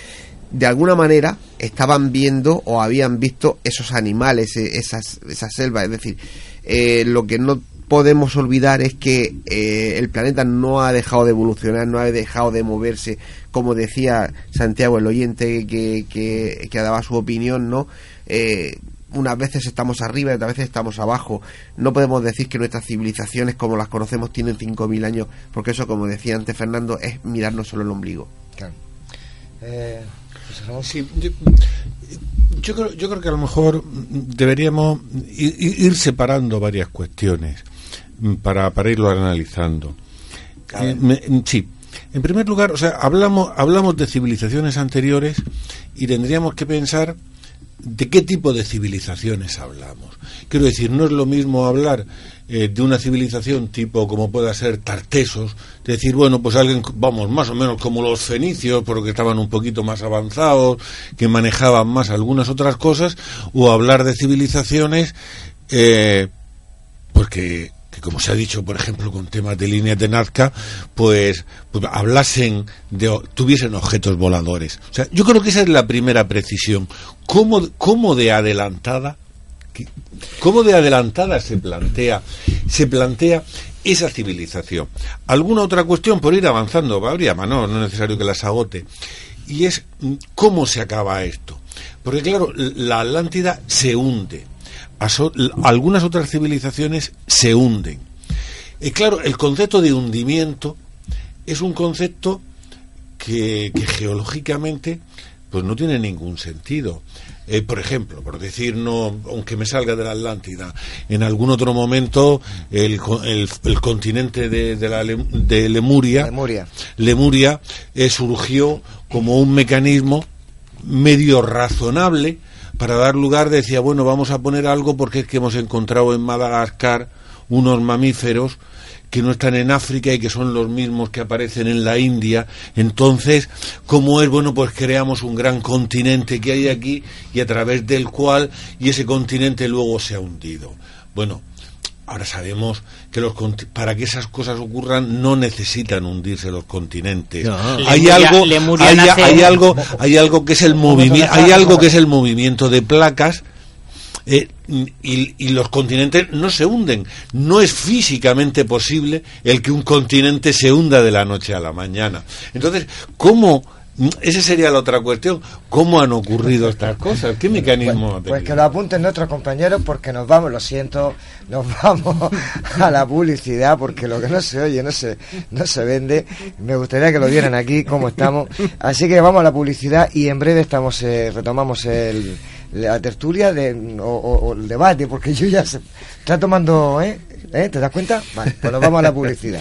de alguna manera estaban viendo o habían visto esos animales, e, esas, esas selvas. Es decir, eh, lo que no podemos olvidar es que eh, el planeta no ha dejado de evolucionar, no ha dejado de moverse, como decía Santiago, el oyente que, que, que daba su opinión, ¿no? Eh, unas veces estamos arriba y otras veces estamos abajo. No podemos decir que nuestras civilizaciones como las conocemos tienen 5.000 años, porque eso, como decía antes Fernando, es mirarnos solo el ombligo. Claro. Eh, yo, creo, yo creo que a lo mejor deberíamos ir, separando varias cuestiones para, para irlo analizando. Eh, sí, en primer lugar, o sea, hablamos, hablamos de civilizaciones anteriores y tendríamos que pensar de qué tipo de civilizaciones hablamos. Quiero decir, no es lo mismo hablar eh, de una civilización tipo como pueda ser Tartesos, de decir, bueno, pues alguien, vamos, más o menos como los fenicios, porque estaban un poquito más avanzados, que manejaban más algunas otras cosas, o hablar de civilizaciones, eh, porque que como se ha dicho, por ejemplo, con temas de líneas de Nazca, pues, pues, hablasen de, tuviesen objetos voladores. O sea, yo creo que esa es la primera precisión. ¿Cómo, cómo de adelantada, cómo de adelantada se plantea, se plantea esa civilización? ¿Alguna otra cuestión por ir avanzando? Habría, no, no es necesario que las agote. Y es cómo se acaba esto. Porque claro, la Atlántida se hunde algunas otras civilizaciones se hunden. Y claro, el concepto de hundimiento es un concepto que, geológicamente pues no tiene ningún sentido. Eh, por ejemplo, por decir, no, aunque me salga de la Atlántida, en algún otro momento el, el, continente de, de, la, de Lemuria, Lemuria, eh, surgió como un mecanismo medio razonable para dar lugar decía, bueno, vamos a poner algo porque es que hemos encontrado en Madagascar unos mamíferos que no están en África y que son los mismos que aparecen en la India. Entonces, ¿cómo es? Bueno, pues creamos un gran continente que hay aquí y a través del cual y ese continente luego se ha hundido. Bueno, Ahora sabemos que los para que esas cosas ocurran no necesitan hundirse los continentes. Hay algo, hay, algo, hay algo que es el movimiento, hay algo que es el movimiento de placas eh, y, y, los continentes no se hunden. No es físicamente posible el que un continente se hunda de la noche a la mañana. Entonces, ¿cómo esa sería la otra cuestión. ¿Cómo han ocurrido estas cosas? ¿Qué mecanismo pues, pues, que lo apunten nuestros compañeros porque nos vamos, lo siento, nos vamos a la publicidad porque lo que no se oye no se, no se vende. Me gustaría que lo vieran aquí, cómo estamos. Así que vamos a la publicidad y en breve estamos eh, retomamos el, la tertulia de, o, el debate porque yo ya se, está tomando... ¿eh? ¿Eh? ¿Te das cuenta? Vale, pues nos vamos a la publicidad.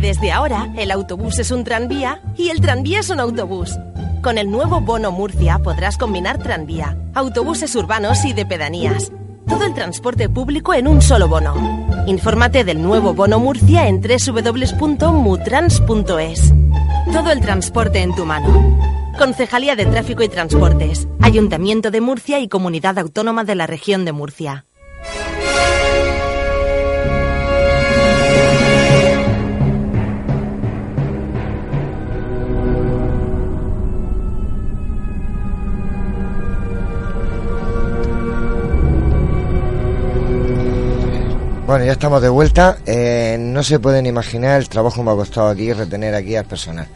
Desde ahora, el autobús es un tranvía y el tranvía es un autobús. Con el nuevo Bono Murcia podrás combinar tranvía, autobuses urbanos y de pedanías. Todo el transporte público en un solo bono. Infórmate del nuevo Bono Murcia en www.mutrans.es. Todo el transporte en tu mano. Concejalía de Tráfico y Transportes, Ayuntamiento de Murcia y Comunidad Autónoma de la Región de Murcia. Bueno, ya estamos de vuelta. Eh, no se pueden imaginar el trabajo que me ha costado aquí retener aquí al personal.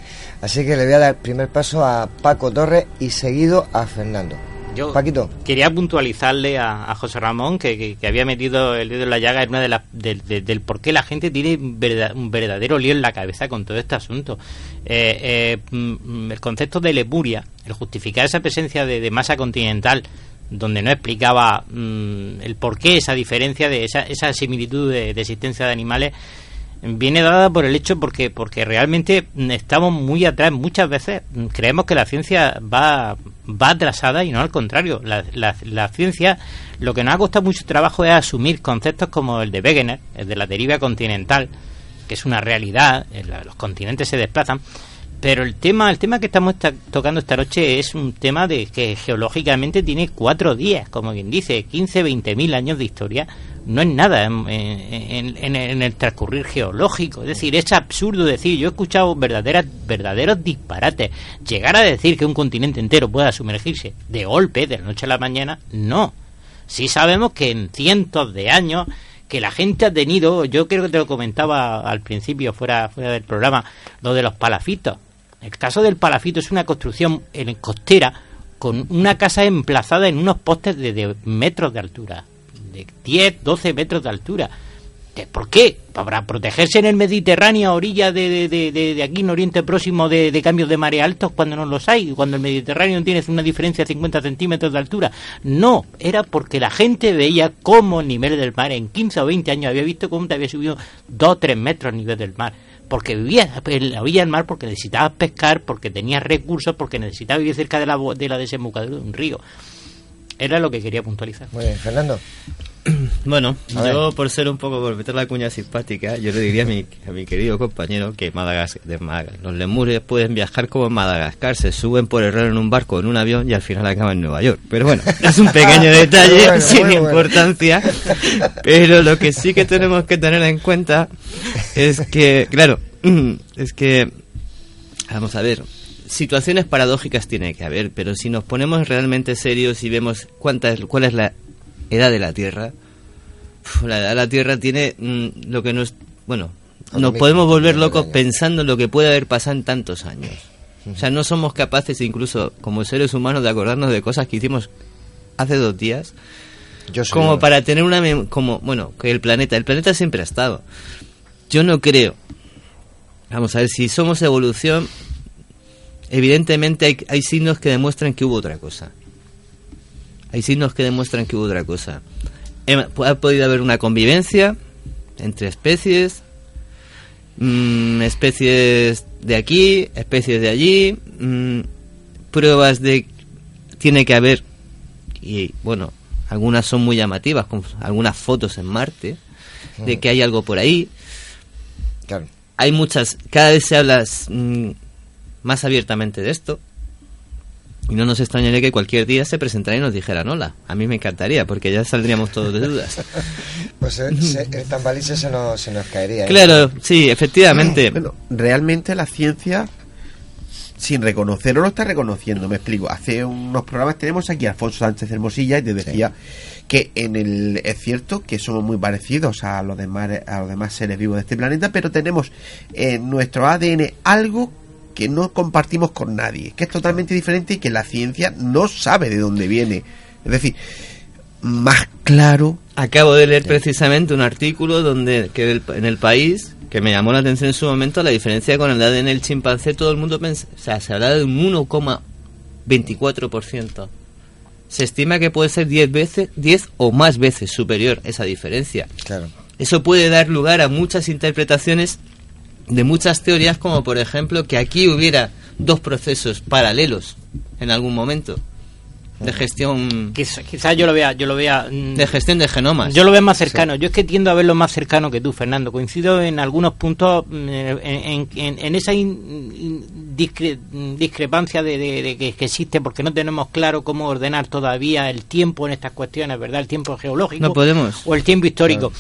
Así que le voy a dar el primer paso a Paco Torres y seguido a Fernando. Yo Paquito. quería puntualizarle a, a José Ramón que, que- que había metido el dedo en la llaga en una de las del, por qué la gente tiene un verda- un verdadero lío en la cabeza con todo este asunto. Eh, eh, mm, el concepto de Lemuria, el justificar esa presencia de, de masa continental, donde no explicaba mm, el por qué esa diferencia de esa, esa similitud de, existencia de animales viene dada por el hecho porque porque realmente estamos muy atrás muchas veces. Creemos que la ciencia va va atrasada y no al contrario. La, la, la ciencia lo que nos ha costado mucho trabajo es asumir conceptos como el de Wegener el de la deriva continental que es una realidad los continentes se desplazan pero el tema el tema que estamos esta- tocando esta noche es un tema de que geológicamente tiene cuatro días como quien dice 15 20 mil años de historia no es nada en, en- en- en el transcurrir geológico. Es decir, es absurdo decir, yo he escuchado verdaderas, verdaderos disparates. Llegar a decir que un continente entero pueda sumergirse de golpe, de la noche a la mañana, no. Sí sabemos que en cientos de años que la gente ha tenido, yo creo que te lo comentaba al principio fuera, fuera del programa, lo de los palafitos. El caso del palafito es una construcción en costera con una casa emplazada en unos postes de, de metros de altura, de 10, 12 metros de altura. ¿De- ¿Por qué? Para protegerse en el Mediterráneo a orilla de, de, de- aquí en Oriente Próximo de, de cambios de marea altos cuando no los hay, cuando el Mediterráneo tiene una diferencia de 50 centímetros de altura. No, era porque la gente veía cómo el nivel del mar en 15 o 20 años había visto cómo te había subido 2 o 3 metros el nivel del mar. Porque vivías en la del mar, porque necesitabas pescar, porque tenías recursos, porque necesitabas vivir cerca de la, de la desembocadura de un río. Era lo que quería puntualizar. Muy bien, Fernando. Bueno, yo por ser un poco, por meter la cuña simpática, yo le diría a mi, a mi querido compañero que Madagascar, de Madagascar, los lemures pueden viajar como en Madagascar, se suben por error en un barco, en un avión y al final acaban en Nueva York. Pero bueno, es un pequeño detalle Bueno, sin bueno. importancia. Pero lo que sí que tenemos que tener en cuenta es que, claro, es que, vamos a ver, situaciones paradójicas tiene que haber, pero si nos ponemos realmente serios y vemos cuánta es, cuál es la edad de la Tierra, la edad de la Tierra tiene mm, lo que nos... Bueno, nos podemos volver locos pensando en lo que puede haber pasado en tantos años. O sea, no somos capaces incluso como seres humanos de acordarnos de cosas que hicimos hace dos días. Yo soy como para tener una... como Bueno, que el planeta, el planeta siempre ha estado. Yo no creo. Vamos a ver, si somos evolución, evidentemente hay, hay signos que demuestran que hubo otra cosa. Hay signos que demuestran que hubo otra cosa. Em- Ha podido haber una convivencia entre especies, mm, especies de aquí, especies de allí, mm, pruebas de tiene que haber y bueno, algunas son muy llamativas, como algunas fotos en Marte de que hay algo por ahí. Claro. Hay muchas, cada vez se habla mm, más abiertamente de esto. Y no nos extrañaría que cualquier día se presentara y nos dijeran hola. A mí me encantaría, porque ya saldríamos todos de dudas. Pues eh, se- el tambalice se nos, se nos caería. ¿eh? Claro, sí, efectivamente. Bueno, realmente la ciencia, sin reconocerlo, lo está reconociendo. Me explico. Hace unos programas tenemos aquí a Alfonso Sánchez Hermosilla y te decía que en el es cierto que somos muy parecidos a los demás a los demás seres vivos de este planeta, pero tenemos en nuestro ADN algo que no compartimos con nadie, que es totalmente diferente y que la ciencia no sabe de dónde viene. Es decir, más claro. Acabo de leer precisamente un artículo donde que el- en el país que me llamó la atención en su momento la diferencia con el ADN del chimpancé. Todo el mundo pensa, o sea, se habla de un 1,24%. Se estima que puede ser 10 veces, 10 o más veces superior esa diferencia. Claro. Eso puede dar lugar a muchas interpretaciones de muchas teorías, como por ejemplo que aquí hubiera dos procesos paralelos en algún momento de gestión Quizás quizá yo lo vea, yo lo vea mm, de gestión de genomas. Yo lo veo más cercano. Yo es que tiendo a verlo más cercano que tú, Fernando. Coincido en algunos puntos mm, en, en- esa in- in- discre- discrepancia de, de- de que, que existe porque no tenemos claro cómo ordenar todavía el tiempo en estas cuestiones, ¿verdad? El tiempo geológico No podemos. o el tiempo histórico.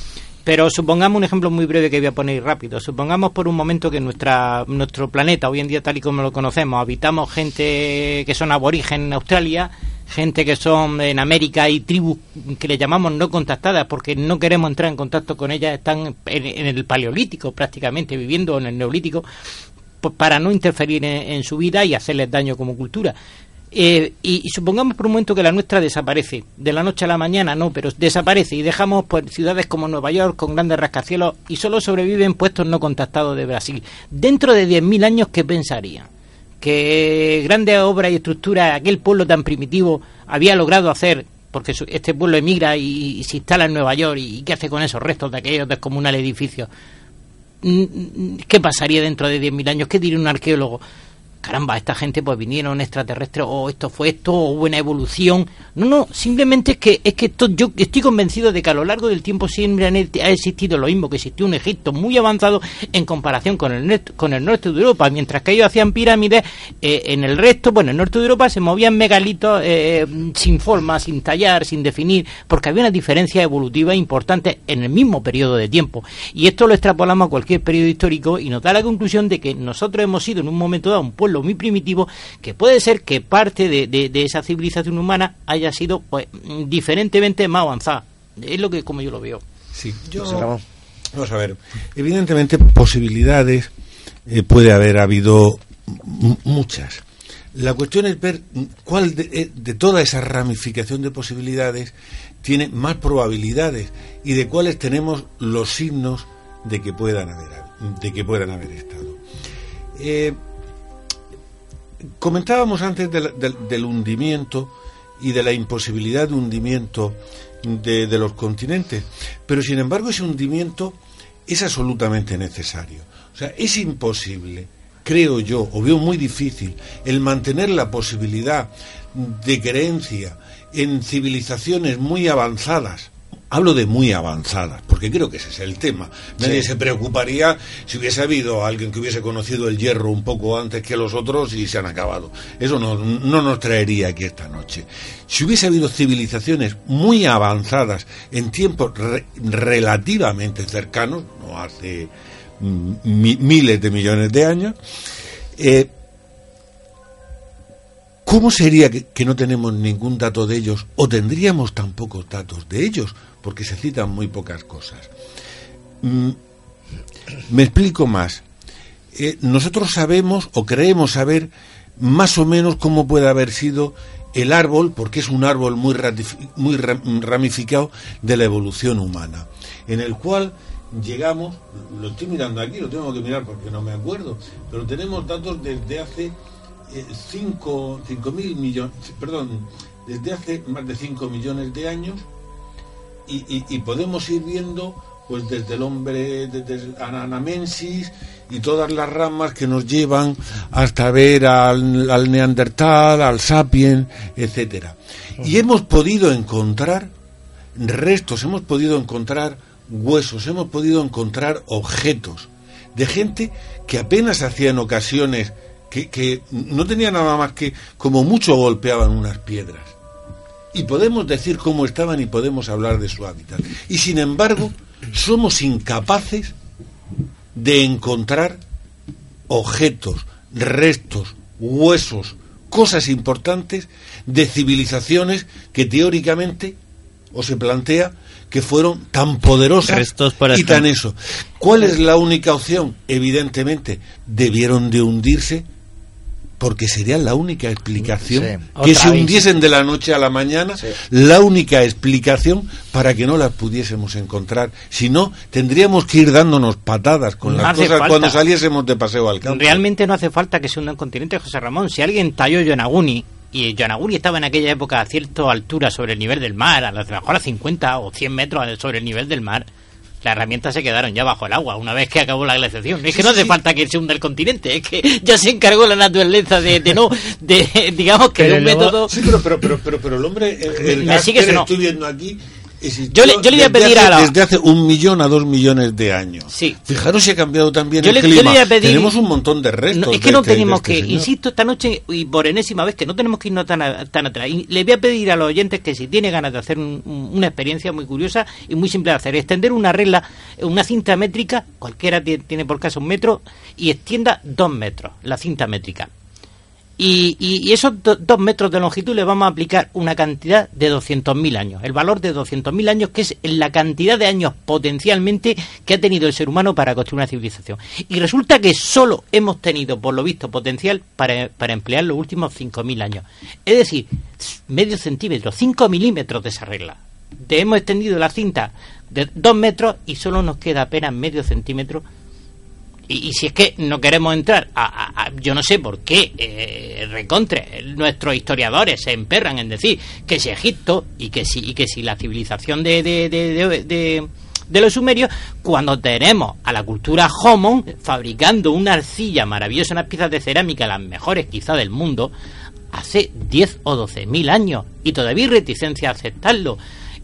Pero supongamos un ejemplo muy breve que voy a poner rápido. Supongamos por un momento que nuestra, nuestro planeta, hoy en día tal y como lo conocemos, habitamos gente que son aborigen en Australia, gente que son en América y tribus que le llamamos no contactadas porque no queremos entrar en contacto con ellas, están en, en el paleolítico prácticamente, viviendo en el neolítico, pues para no interferir en, en su vida y hacerles daño como cultura. Eh, y, y supongamos por un momento que la nuestra desaparece, de la noche a la mañana no, pero desaparece y dejamos pues, ciudades como Nueva York con grandes rascacielos y solo sobreviven puestos no contactados de Brasil. Dentro de 10.000 años, ¿qué pensarían? Que grandes obras y estructuras, aquel pueblo tan primitivo había logrado hacer, porque este pueblo emigra y, y se instala en Nueva York y, ¿qué hace con esos restos de aquellos descomunales edificios? Mm, mm, ¿Qué pasaría dentro de 10.000 años? ¿Qué diría un arqueólogo? Caramba, esta gente pues vinieron extraterrestres o esto fue esto o hubo una evolución. No, no, simplemente es que es que esto, yo estoy convencido de que a lo largo del tiempo siempre han- ha existido lo mismo que existió un Egipto muy avanzado en comparación con el con el norte de Europa, mientras que ellos hacían pirámides eh, en el resto, bueno, en el norte de Europa se movían megalitos eh, sin forma, sin tallar, sin definir, porque había una diferencia evolutiva importante en el mismo periodo de tiempo. Y esto lo extrapolamos a cualquier periodo histórico y nos da la conclusión de que nosotros hemos sido en un momento dado un pueblo muy primitivo, que puede ser que parte de, de- de esa civilización humana haya sido pues, diferentemente más avanzada. Es lo que como yo lo veo. Sí, Yo- Vamos a ver. Evidentemente, posibilidades eh, puede haber habido muchas. La cuestión es ver cuál de, eh, de toda esa ramificación de posibilidades tiene más probabilidades y de cuáles tenemos los signos de que puedan haber, de que puedan haber estado. Eh, comentábamos antes del, hundimiento y de la imposibilidad de hundimiento de, de los continentes, pero sin embargo ese hundimiento es absolutamente necesario. O sea, es imposible, creo yo, o veo muy difícil, el mantener la posibilidad de creencia en civilizaciones muy avanzadas. Hablo de muy avanzadas, porque creo que ese es el tema. Nadie Sí. se preocuparía si hubiese habido alguien que hubiese conocido el hierro un poco antes que los otros y se han acabado. Eso no, no nos traería aquí esta noche. Si hubiese habido civilizaciones muy avanzadas en tiempos re- relativamente cercanos, no hace mm, mi- miles de millones de años, eh, ¿Cómo sería que, no tenemos ningún dato de ellos o tendríamos tan pocos datos de ellos? Porque se citan muy pocas cosas. Mm, me explico más. Eh, nosotros sabemos o creemos saber más o menos cómo puede haber sido el árbol, porque es un árbol muy, muy ra- ramificado de la evolución humana, en el cual llegamos, lo estoy mirando aquí, lo tengo que mirar porque no me acuerdo, pero tenemos datos desde hace 5 mil millones, perdón, desde hace más de 5 millones de años y, y- y podemos ir viendo pues desde el hombre, desde el Anamensis y todas las ramas que nos llevan hasta ver al, al Neandertal, al Sapien, etcétera. Y hemos podido encontrar restos, hemos podido encontrar huesos, hemos podido encontrar objetos de gente que apenas hacía en ocasiones que, que no tenía nada más que como mucho golpeaban unas piedras. Y podemos decir cómo estaban y podemos hablar de su hábitat. Y sin embargo, somos incapaces de encontrar objetos, restos, huesos, cosas importantes de civilizaciones que teóricamente o se plantea que fueron tan poderosas Restos, por y tan eso. ¿Cuál es la única opción? Evidentemente, debieron de hundirse porque sería la única explicación Sí. que Otra se vez. hundiesen de la noche a la mañana, la única explicación para que no las pudiésemos encontrar. Si no, tendríamos que ir dándonos patadas con No las cosas falta. cuando saliésemos de paseo al campo. Realmente no hace falta que se hunda un continente, José Ramón. Si alguien talló Yonaguni y Yonaguni estaba en aquella época a cierta altura sobre el nivel del mar, a lo mejor a 50 o 100 metros sobre el nivel del mar, las herramientas se quedaron ya bajo el agua una vez que acabó la glaciación. Es que no hace falta que se hunda el continente, es que ya se encargó la naturaleza de, de no, de digamos que de un método. Sí, pero, pero, pero, pero, pero el hombre, el, el gas que no? estoy viendo aquí, Yo le- yo le voy a desde pedir hace- a la- Desde hace un millón a dos millones de años. Sí. Fijaros si ha cambiado también Yo el le- yo le clima. voy a pedir- Tenemos un montón de restos. No, es que de no este- de tenemos este que, señor. insisto, esta noche y por enésima vez, que no tenemos que irnos tan, a- tan atrás. Y le voy a pedir a los oyentes que si tiene ganas de hacer un- un- una experiencia muy curiosa y muy simple de hacer, extender una regla, una cinta métrica, cualquiera tie- tiene por caso un metro, y extienda dos metros, la cinta métrica. Y, y- esos do- dos metros de longitud le vamos a aplicar una cantidad de 200.000 años, el valor de 200.000 años, que es la cantidad de años potencialmente que ha tenido el ser humano para construir una civilización. Y resulta que solo hemos tenido, por lo visto, potencial para, para emplear los últimos 5.000 años. Es decir, medio centímetro, 5 milímetros de esa regla. De- hemos extendido la cinta de 2 metros y solo nos queda apenas medio centímetro y, si es que no queremos entrar a, yo no sé por qué eh, recontre nuestros historiadores se emperran en decir que si Egipto y que si y que si la civilización de de, de, de- de- de los sumerios cuando tenemos a la cultura Homon fabricando una arcilla maravillosa unas piezas de cerámica las mejores quizá del mundo hace 10 o 12 mil años y todavía hay reticencia a aceptarlo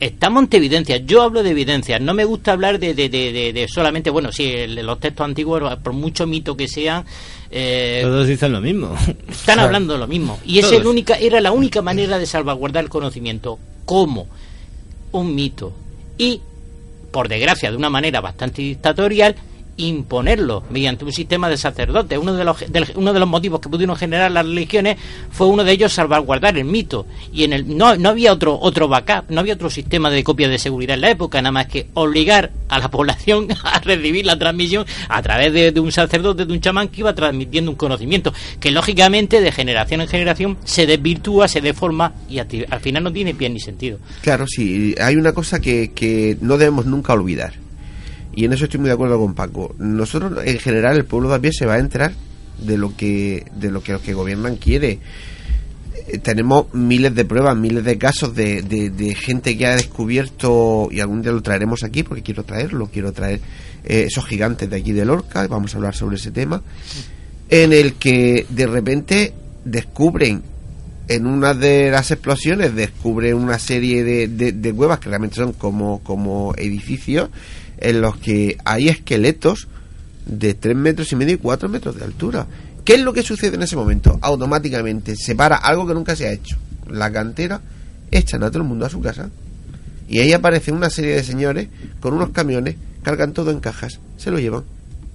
Estamos ante evidencias. Yo hablo de evidencias. No me gusta hablar de, de, de, solamente, bueno, sí, los textos antiguos, por mucho mito que sean, eh, Todos dicen lo mismo. están hablando lo mismo. Y es Todos. el única, era la única manera de salvaguardar el conocimiento. como Un mito. Y, por desgracia, de una manera bastante dictatorial, imponerlo mediante un sistema de sacerdotes. Uno de los, uno de los motivos que pudieron generar las religiones fue uno de ellos salvaguardar el mito. Y en el, no, no había otro, otro backup, no había otro sistema de copia de seguridad en la época, nada más que obligar a la población a recibir la transmisión a través de, de un sacerdote, de un chamán que iba transmitiendo un conocimiento que lógicamente de generación en generación se desvirtúa, se deforma y al final no tiene pie ni sentido. Claro, sí, hay una cosa que, que no debemos nunca olvidar. Y en eso estoy muy de acuerdo con Paco. Nosotros, en general, el pueblo de a se va a enterar de lo que, de lo que los que gobiernan quiere. Eh, Tenemos miles de pruebas, miles de casos de, de, de gente que ha descubierto, y algún día lo traeremos aquí porque quiero traerlo, quiero traer eh, esos gigantes de aquí de Lorca, vamos a hablar sobre ese tema, en el que de repente descubren en una de las explosiones descubren una serie de, de, de cuevas que realmente son como, como edificios en los que hay esqueletos de 3 metros y medio y 4 metros de altura. ¿Qué es lo que sucede en ese momento? Automáticamente se para algo que nunca se ha hecho. La cantera echan a todo el mundo a su casa. Y ahí aparece una serie de señores con unos camiones, cargan todo en cajas, se lo llevan.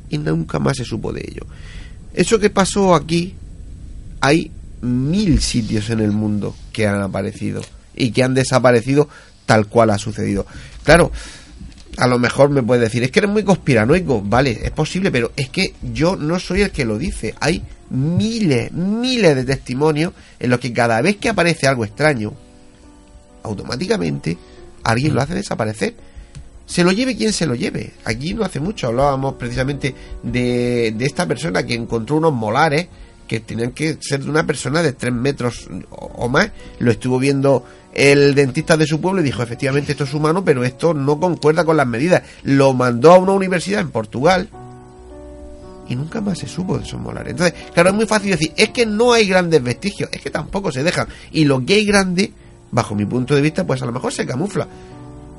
Y nunca más se supo de ello. Eso que pasó aquí, hay mil sitios en el mundo que han aparecido y que han desaparecido tal cual ha sucedido. Claro, a lo mejor me puedes decir, es que eres muy conspiranoico, vale, es posible, pero es que yo no soy el que lo dice. Hay miles, miles de testimonios en los que cada vez que aparece algo extraño, automáticamente alguien lo hace desaparecer. Se lo lleve quien se lo lleve. Aquí no hace mucho hablábamos precisamente de, de esta persona que encontró unos molares que tenían que ser de una persona de 3 metros o, o más. Lo estuvo viendo el dentista de su pueblo dijo, efectivamente esto es humano, pero esto no concuerda con las medidas. Lo mandó a una universidad en Portugal y nunca más se supo de esos molares. Entonces, claro, es muy fácil decir, es que no hay grandes vestigios, es que tampoco se dejan. Y lo que hay grande, bajo mi punto de vista, pues a lo mejor se camufla.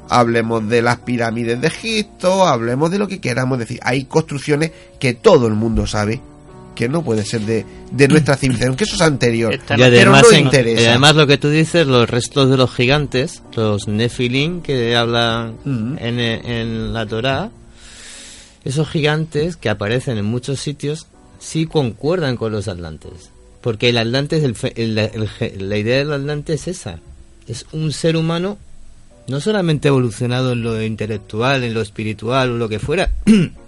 Hablemos de las pirámides de Egipto, hablemos de lo que queramos decir. Hay construcciones que todo el mundo sabe que no puede ser de, de nuestra civilización, que eso es anterior. Y pero además, en- y además lo que tú dices, los restos de los gigantes, los Nephilim que hablan en, en la Torá, esos gigantes que aparecen en muchos sitios sí concuerdan con los atlantes. Porque el atlante es el, fe- el- el- la idea del atlante es esa. Es un ser humano no solamente evolucionado en lo intelectual, en lo espiritual o lo que fuera,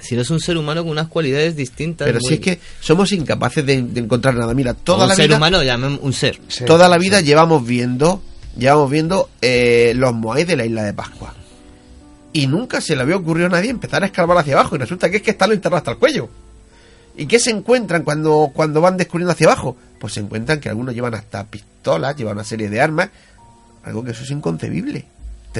Si no es un ser humano con unas cualidades distintas. Pero muy- si es que somos incapaces de, de encontrar nada. Mira, toda un la ser vida, humano, llamen un ser. toda la vida llevamos viendo, llevamos viendo eh, los moais de la isla de Pascua. Y nunca se le había ocurrido a nadie empezar a escarbar hacia abajo. Y resulta que es que están enterrados hasta el cuello. ¿Y qué se encuentran cuando, cuando van descubriendo hacia abajo? Pues se encuentran que algunos llevan hasta pistolas, llevan una serie de armas. Algo que eso es inconcebible.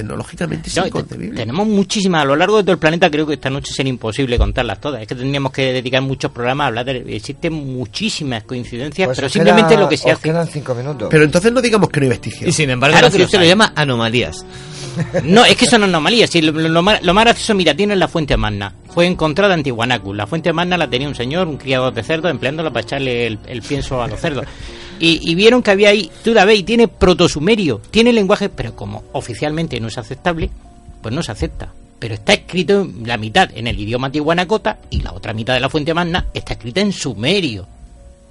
Tecnológicamente es No, inconcebible. tenemos muchísimas a lo largo de todo el planeta. Creo que esta noche sería imposible contarlas todas. Es que tendríamos que dedicar muchos programas a hablar de. Existen muchísimas coincidencias, Pues pero simplemente queda- lo que se hace. quedan cinco minutos. Pero entonces no digamos que no hay vestigios. Y sin embargo, Claro la que lo lo llama anomalías. No, es que son anomalías. Si lo, lo más, lo más gracioso, mira, tienen la fuente Magna. Fue encontrada en Tiwanaku. La fuente Magna la tenía un señor, un criador de cerdos, empleándola para echarle el, el pienso a los cerdos. Y, y vieron que había ahí, tú la ves, y tiene protosumerio, tiene lenguaje, pero como oficialmente no es aceptable, pues no se acepta. Pero está escrito en la mitad en el idioma tihuanacota y la otra mitad de la fuente Magna está escrita en sumerio.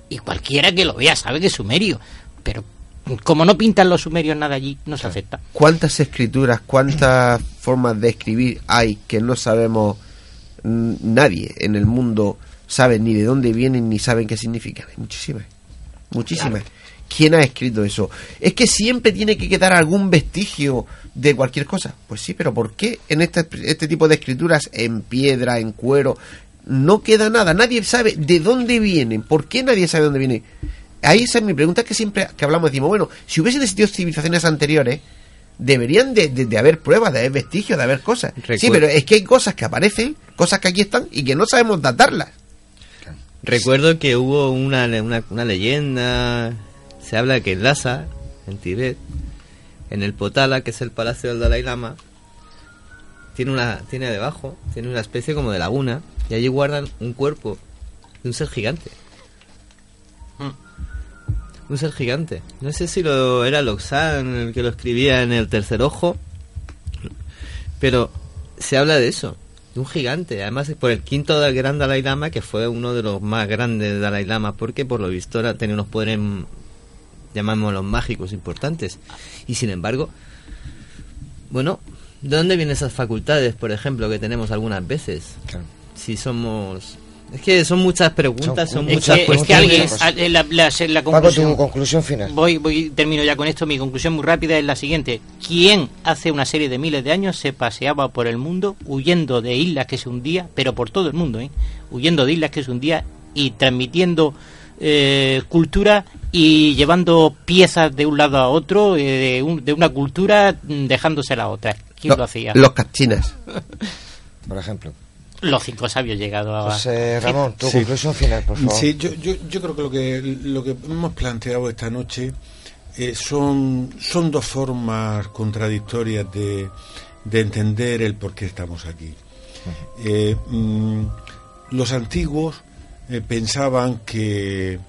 Y cualquiera que lo vea sabe que es sumerio. Pero como no pintan los sumerios nada allí, no se acepta. ¿Cuántas escrituras, cuántas formas de escribir hay que no sabemos nadie en el mundo sabe ni de dónde vienen ni saben qué significan? Hay muchísimas. Muchísimas. ¿Quién ha escrito eso? Es que siempre tiene que quedar algún vestigio de cualquier cosa. Pues sí, pero ¿por qué en este, este tipo de escrituras en piedra, en cuero, no queda nada? Nadie sabe de dónde vienen. ¿Por qué nadie sabe de dónde vienen? Ahí esa es mi pregunta que siempre que hablamos decimos, bueno, si hubiesen existido civilizaciones anteriores, deberían de, de- de haber pruebas, de haber vestigios, de haber cosas. Sí, pero es que hay cosas que aparecen, cosas que aquí están y que no sabemos datarlas. Recuerdo que hubo una, una, una leyenda, se habla que en Lhasa, en Tibet, en el Potala, que es el palacio del Dalai Lama, tiene una tiene debajo, tiene una especie como de laguna, y allí guardan un cuerpo de un ser gigante. Un ser gigante. No sé si lo era Loxan el que lo escribía en el tercer ojo, pero se habla de eso, un gigante. Además, por el quinto del gran Dalai Lama, que fue uno de los más grandes Dalai Lama, porque por lo visto era- tenía unos poderes, llamémoslos mágicos, importantes. Y sin embargo, bueno, ¿de dónde vienen esas facultades, por ejemplo, que tenemos algunas veces? Si somos. Es que son muchas preguntas, son, Es muchas que, es que alguien, a- la, la- la Paco, conclusión, tu conclusión final. voy, voy, termino ya con esto. Mi conclusión muy rápida es la siguiente: ¿Quién hace una serie de miles de años se paseaba por el mundo huyendo de islas que se hundía, pero por todo el mundo, ¿eh? huyendo de islas que se hundía y transmitiendo eh, cultura y llevando piezas de un lado a otro eh, de, un- de una cultura mm, dejándose la otra? ¿Quién lo, hacía? Los cachinas. Por ejemplo. Los cinco sabios llegados a. José Ramón, tu Sí. conclusión final, por favor. Sí, yo, yo, yo creo que lo que lo que hemos planteado esta noche eh, son, son dos formas contradictorias de, de entender el por qué estamos aquí. Eh, mm, los antiguos eh, pensaban que,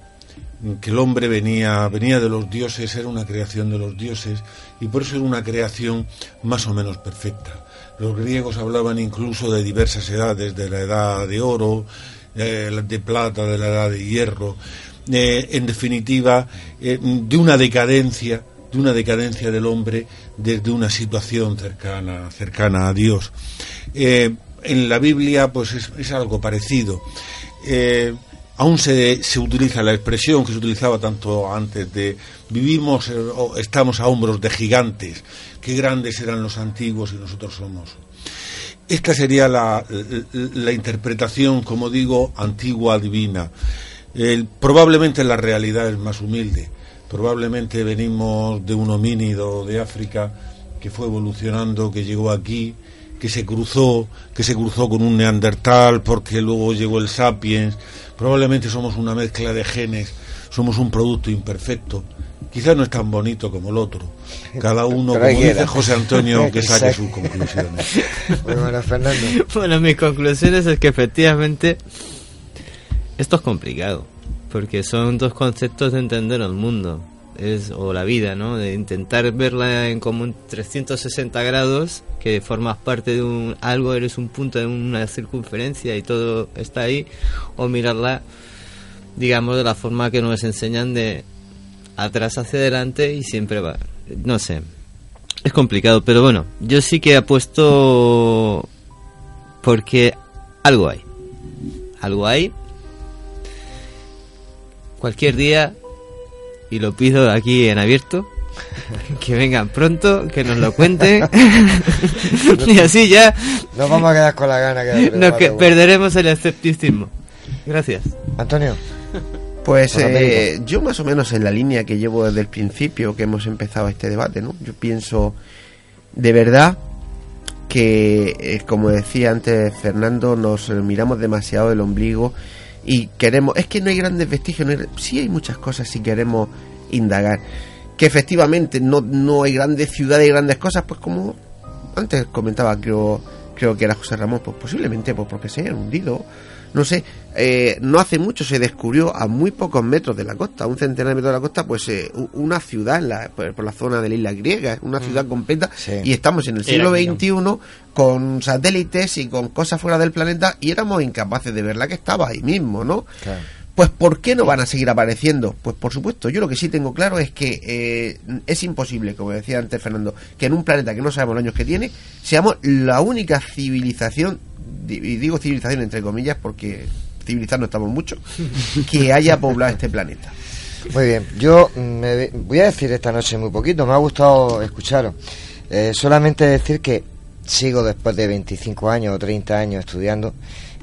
que el hombre venía, venía de los dioses, era una creación de los dioses, y por eso era una creación más o menos perfecta. Los griegos hablaban incluso de diversas edades, de la edad de oro, eh, de plata, de la edad de hierro, eh, en definitiva, eh, de una decadencia, de una decadencia del hombre desde una situación cercana, cercana a Dios. En la Biblia, pues es, es algo parecido. Aún se, se utiliza la expresión que se utilizaba tanto antes de vivimos eh, o estamos a hombros de gigantes, qué grandes eran los antiguos y nosotros somos. Esta sería la, la- interpretación, como digo, antigua divina. Probablemente la realidad es más humilde. Probablemente venimos de un homínido de África que fue evolucionando, que llegó aquí, que se cruzó, que se cruzó con un neandertal, porque luego llegó el sapiens. Probablemente somos una mezcla de genes, somos un producto imperfecto. Quizás no es tan bonito como el otro. Cada uno, como dice. José Antonio, que saque sus conclusiones. Bueno, Fernando. Bueno, mis conclusiones es que efectivamente esto es complicado, porque son dos conceptos de entender el mundo, es o la vida, ¿no? De intentar verla en como en 360 grados, que formas parte de un algo, eres un punto de una circunferencia y todo está ahí, o mirarla, digamos, de la forma que nos enseñan de atrás hacia adelante y siempre va, no sé. Es complicado, pero bueno, yo sí que apuesto porque algo hay. algo hay. Cualquier día, y lo pido aquí en abierto, que vengan pronto, que nos lo cuenten. y así ya. Nos vamos a quedar con la gana. Que nos que perderemos el escepticismo. Gracias. Antonio. Pues eh, yo más o menos en la línea que llevo desde el principio que hemos empezado este debate, ¿no? Yo pienso de verdad que, eh, como decía antes Fernando, nos miramos demasiado el ombligo y queremos... Es que no hay grandes vestigios, no sí hay muchas cosas si queremos indagar. Que efectivamente no, no hay grandes ciudades y grandes cosas, pues como antes comentaba, creo, creo que era José Ramón, pues posiblemente pues porque se hayan hundido no sé, eh, no hace mucho se descubrió a muy pocos metros de la costa, un centenar de metros de la costa, pues eh, una ciudad la, por, la zona de la isla griega, una mm. ciudad completa, y estamos en el siglo XXI con satélites y con cosas fuera del planeta y éramos incapaces de verla que estaba ahí mismo, ¿no? Pues ¿por qué no van a seguir apareciendo? Pues por supuesto, yo lo que sí tengo claro es que eh, es imposible, como decía antes Fernando, que en un planeta que no sabemos los años que tiene, seamos la única civilización y digo civilización entre comillas porque civilizar no estamos mucho, que haya poblado este planeta. Muy bien, yo me voy a decir esta noche muy poquito, me ha gustado escucharos. Eh, solamente decir que sigo después de 25 años o 30 años estudiando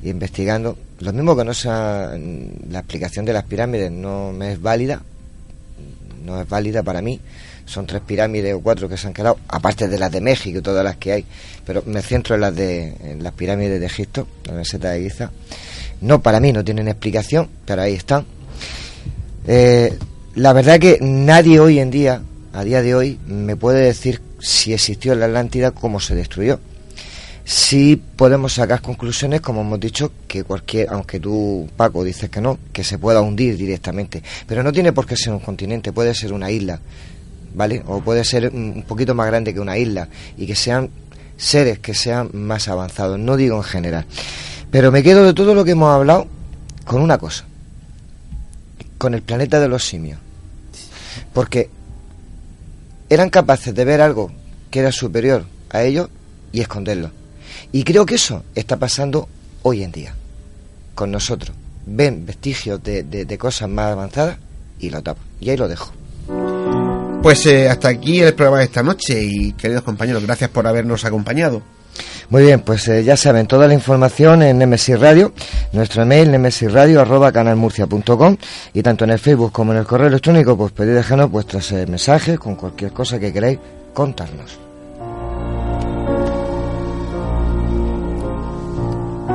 e investigando. Lo mismo que no sea la explicación de las pirámides no me es válida, no es válida para mí son tres pirámides o cuatro que se han quedado, aparte de las de México y todas las que hay, pero me centro en las de las pirámides de Egipto, la meseta de Giza. No, para mí no tienen explicación, pero ahí están. Eh, la verdad que nadie hoy en día, a día de hoy, me puede decir si existió la Atlántida, cómo se destruyó. Sí podemos sacar conclusiones, como hemos dicho, que cualquier, aunque tú, Paco, dices que no, que se pueda hundir directamente. Pero no tiene por qué ser un continente, puede ser una isla. ¿Vale? O puede ser un poquito más grande que una isla y que sean seres que sean más avanzados, no digo en general. Pero me quedo de todo lo que hemos hablado con una cosa, con el planeta de los simios. Porque eran capaces de ver algo que era superior a ellos y esconderlo. Y creo que eso está pasando hoy en día con nosotros. Ven vestigios de, de cosas más avanzadas y lo tapan. Y ahí lo dejo. Pues eh, hasta aquí el programa de esta noche y queridos compañeros, gracias por habernos acompañado. Muy bien, pues eh, ya saben, toda la información en Nemesis Radio, nuestro email nemesisradio arroba y tanto en el Facebook como en el correo electrónico, pues pedid dejarnos vuestros eh, mensajes con cualquier cosa que queráis contarnos.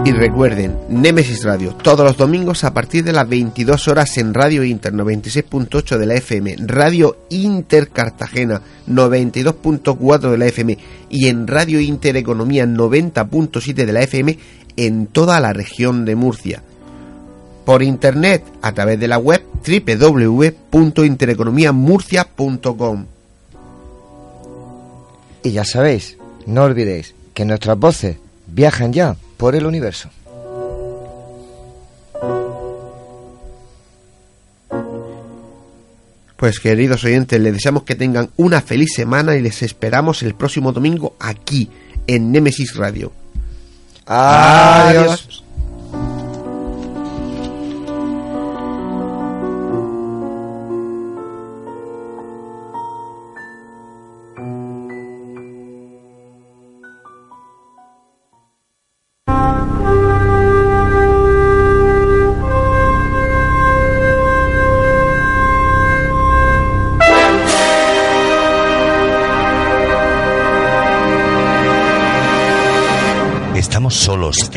Y recuerden, Nemesis Radio, todos los domingos a partir de las 22 horas en Radio Inter 96.8 de la FM, Radio Inter Cartagena 92.4 de la FM y en Radio Inter Economía 90.7 de la FM en toda la región de Murcia. Por internet a través de la web www.intereconomiamurcia.com. Y ya sabéis, no olvidéis que nuestras voces viajan ya por el universo. Pues queridos oyentes, les deseamos que tengan una feliz semana y les esperamos el próximo domingo aquí, en Nemesis Radio. Adiós.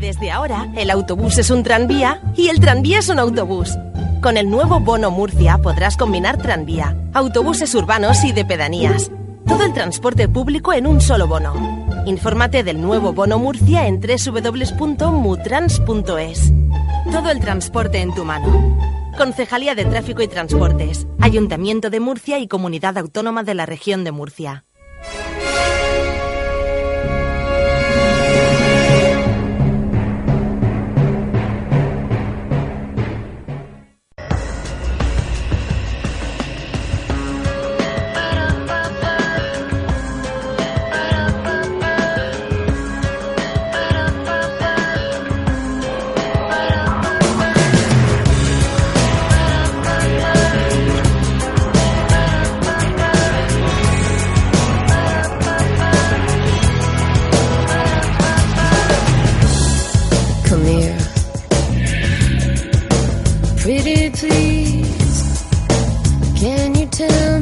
Desde ahora, el autobús es un tranvía y el tranvía es un autobús. Con el nuevo Bono Murcia podrás combinar tranvía, autobuses urbanos y de pedanías. Todo el transporte público en un solo bono. Infórmate del nuevo Bono Murcia en www.mutrans.es. Todo el transporte en tu mano. Concejalía de Tráfico y Transportes, Ayuntamiento de Murcia y Comunidad Autónoma de la Región de Murcia. Baby, please, can you tell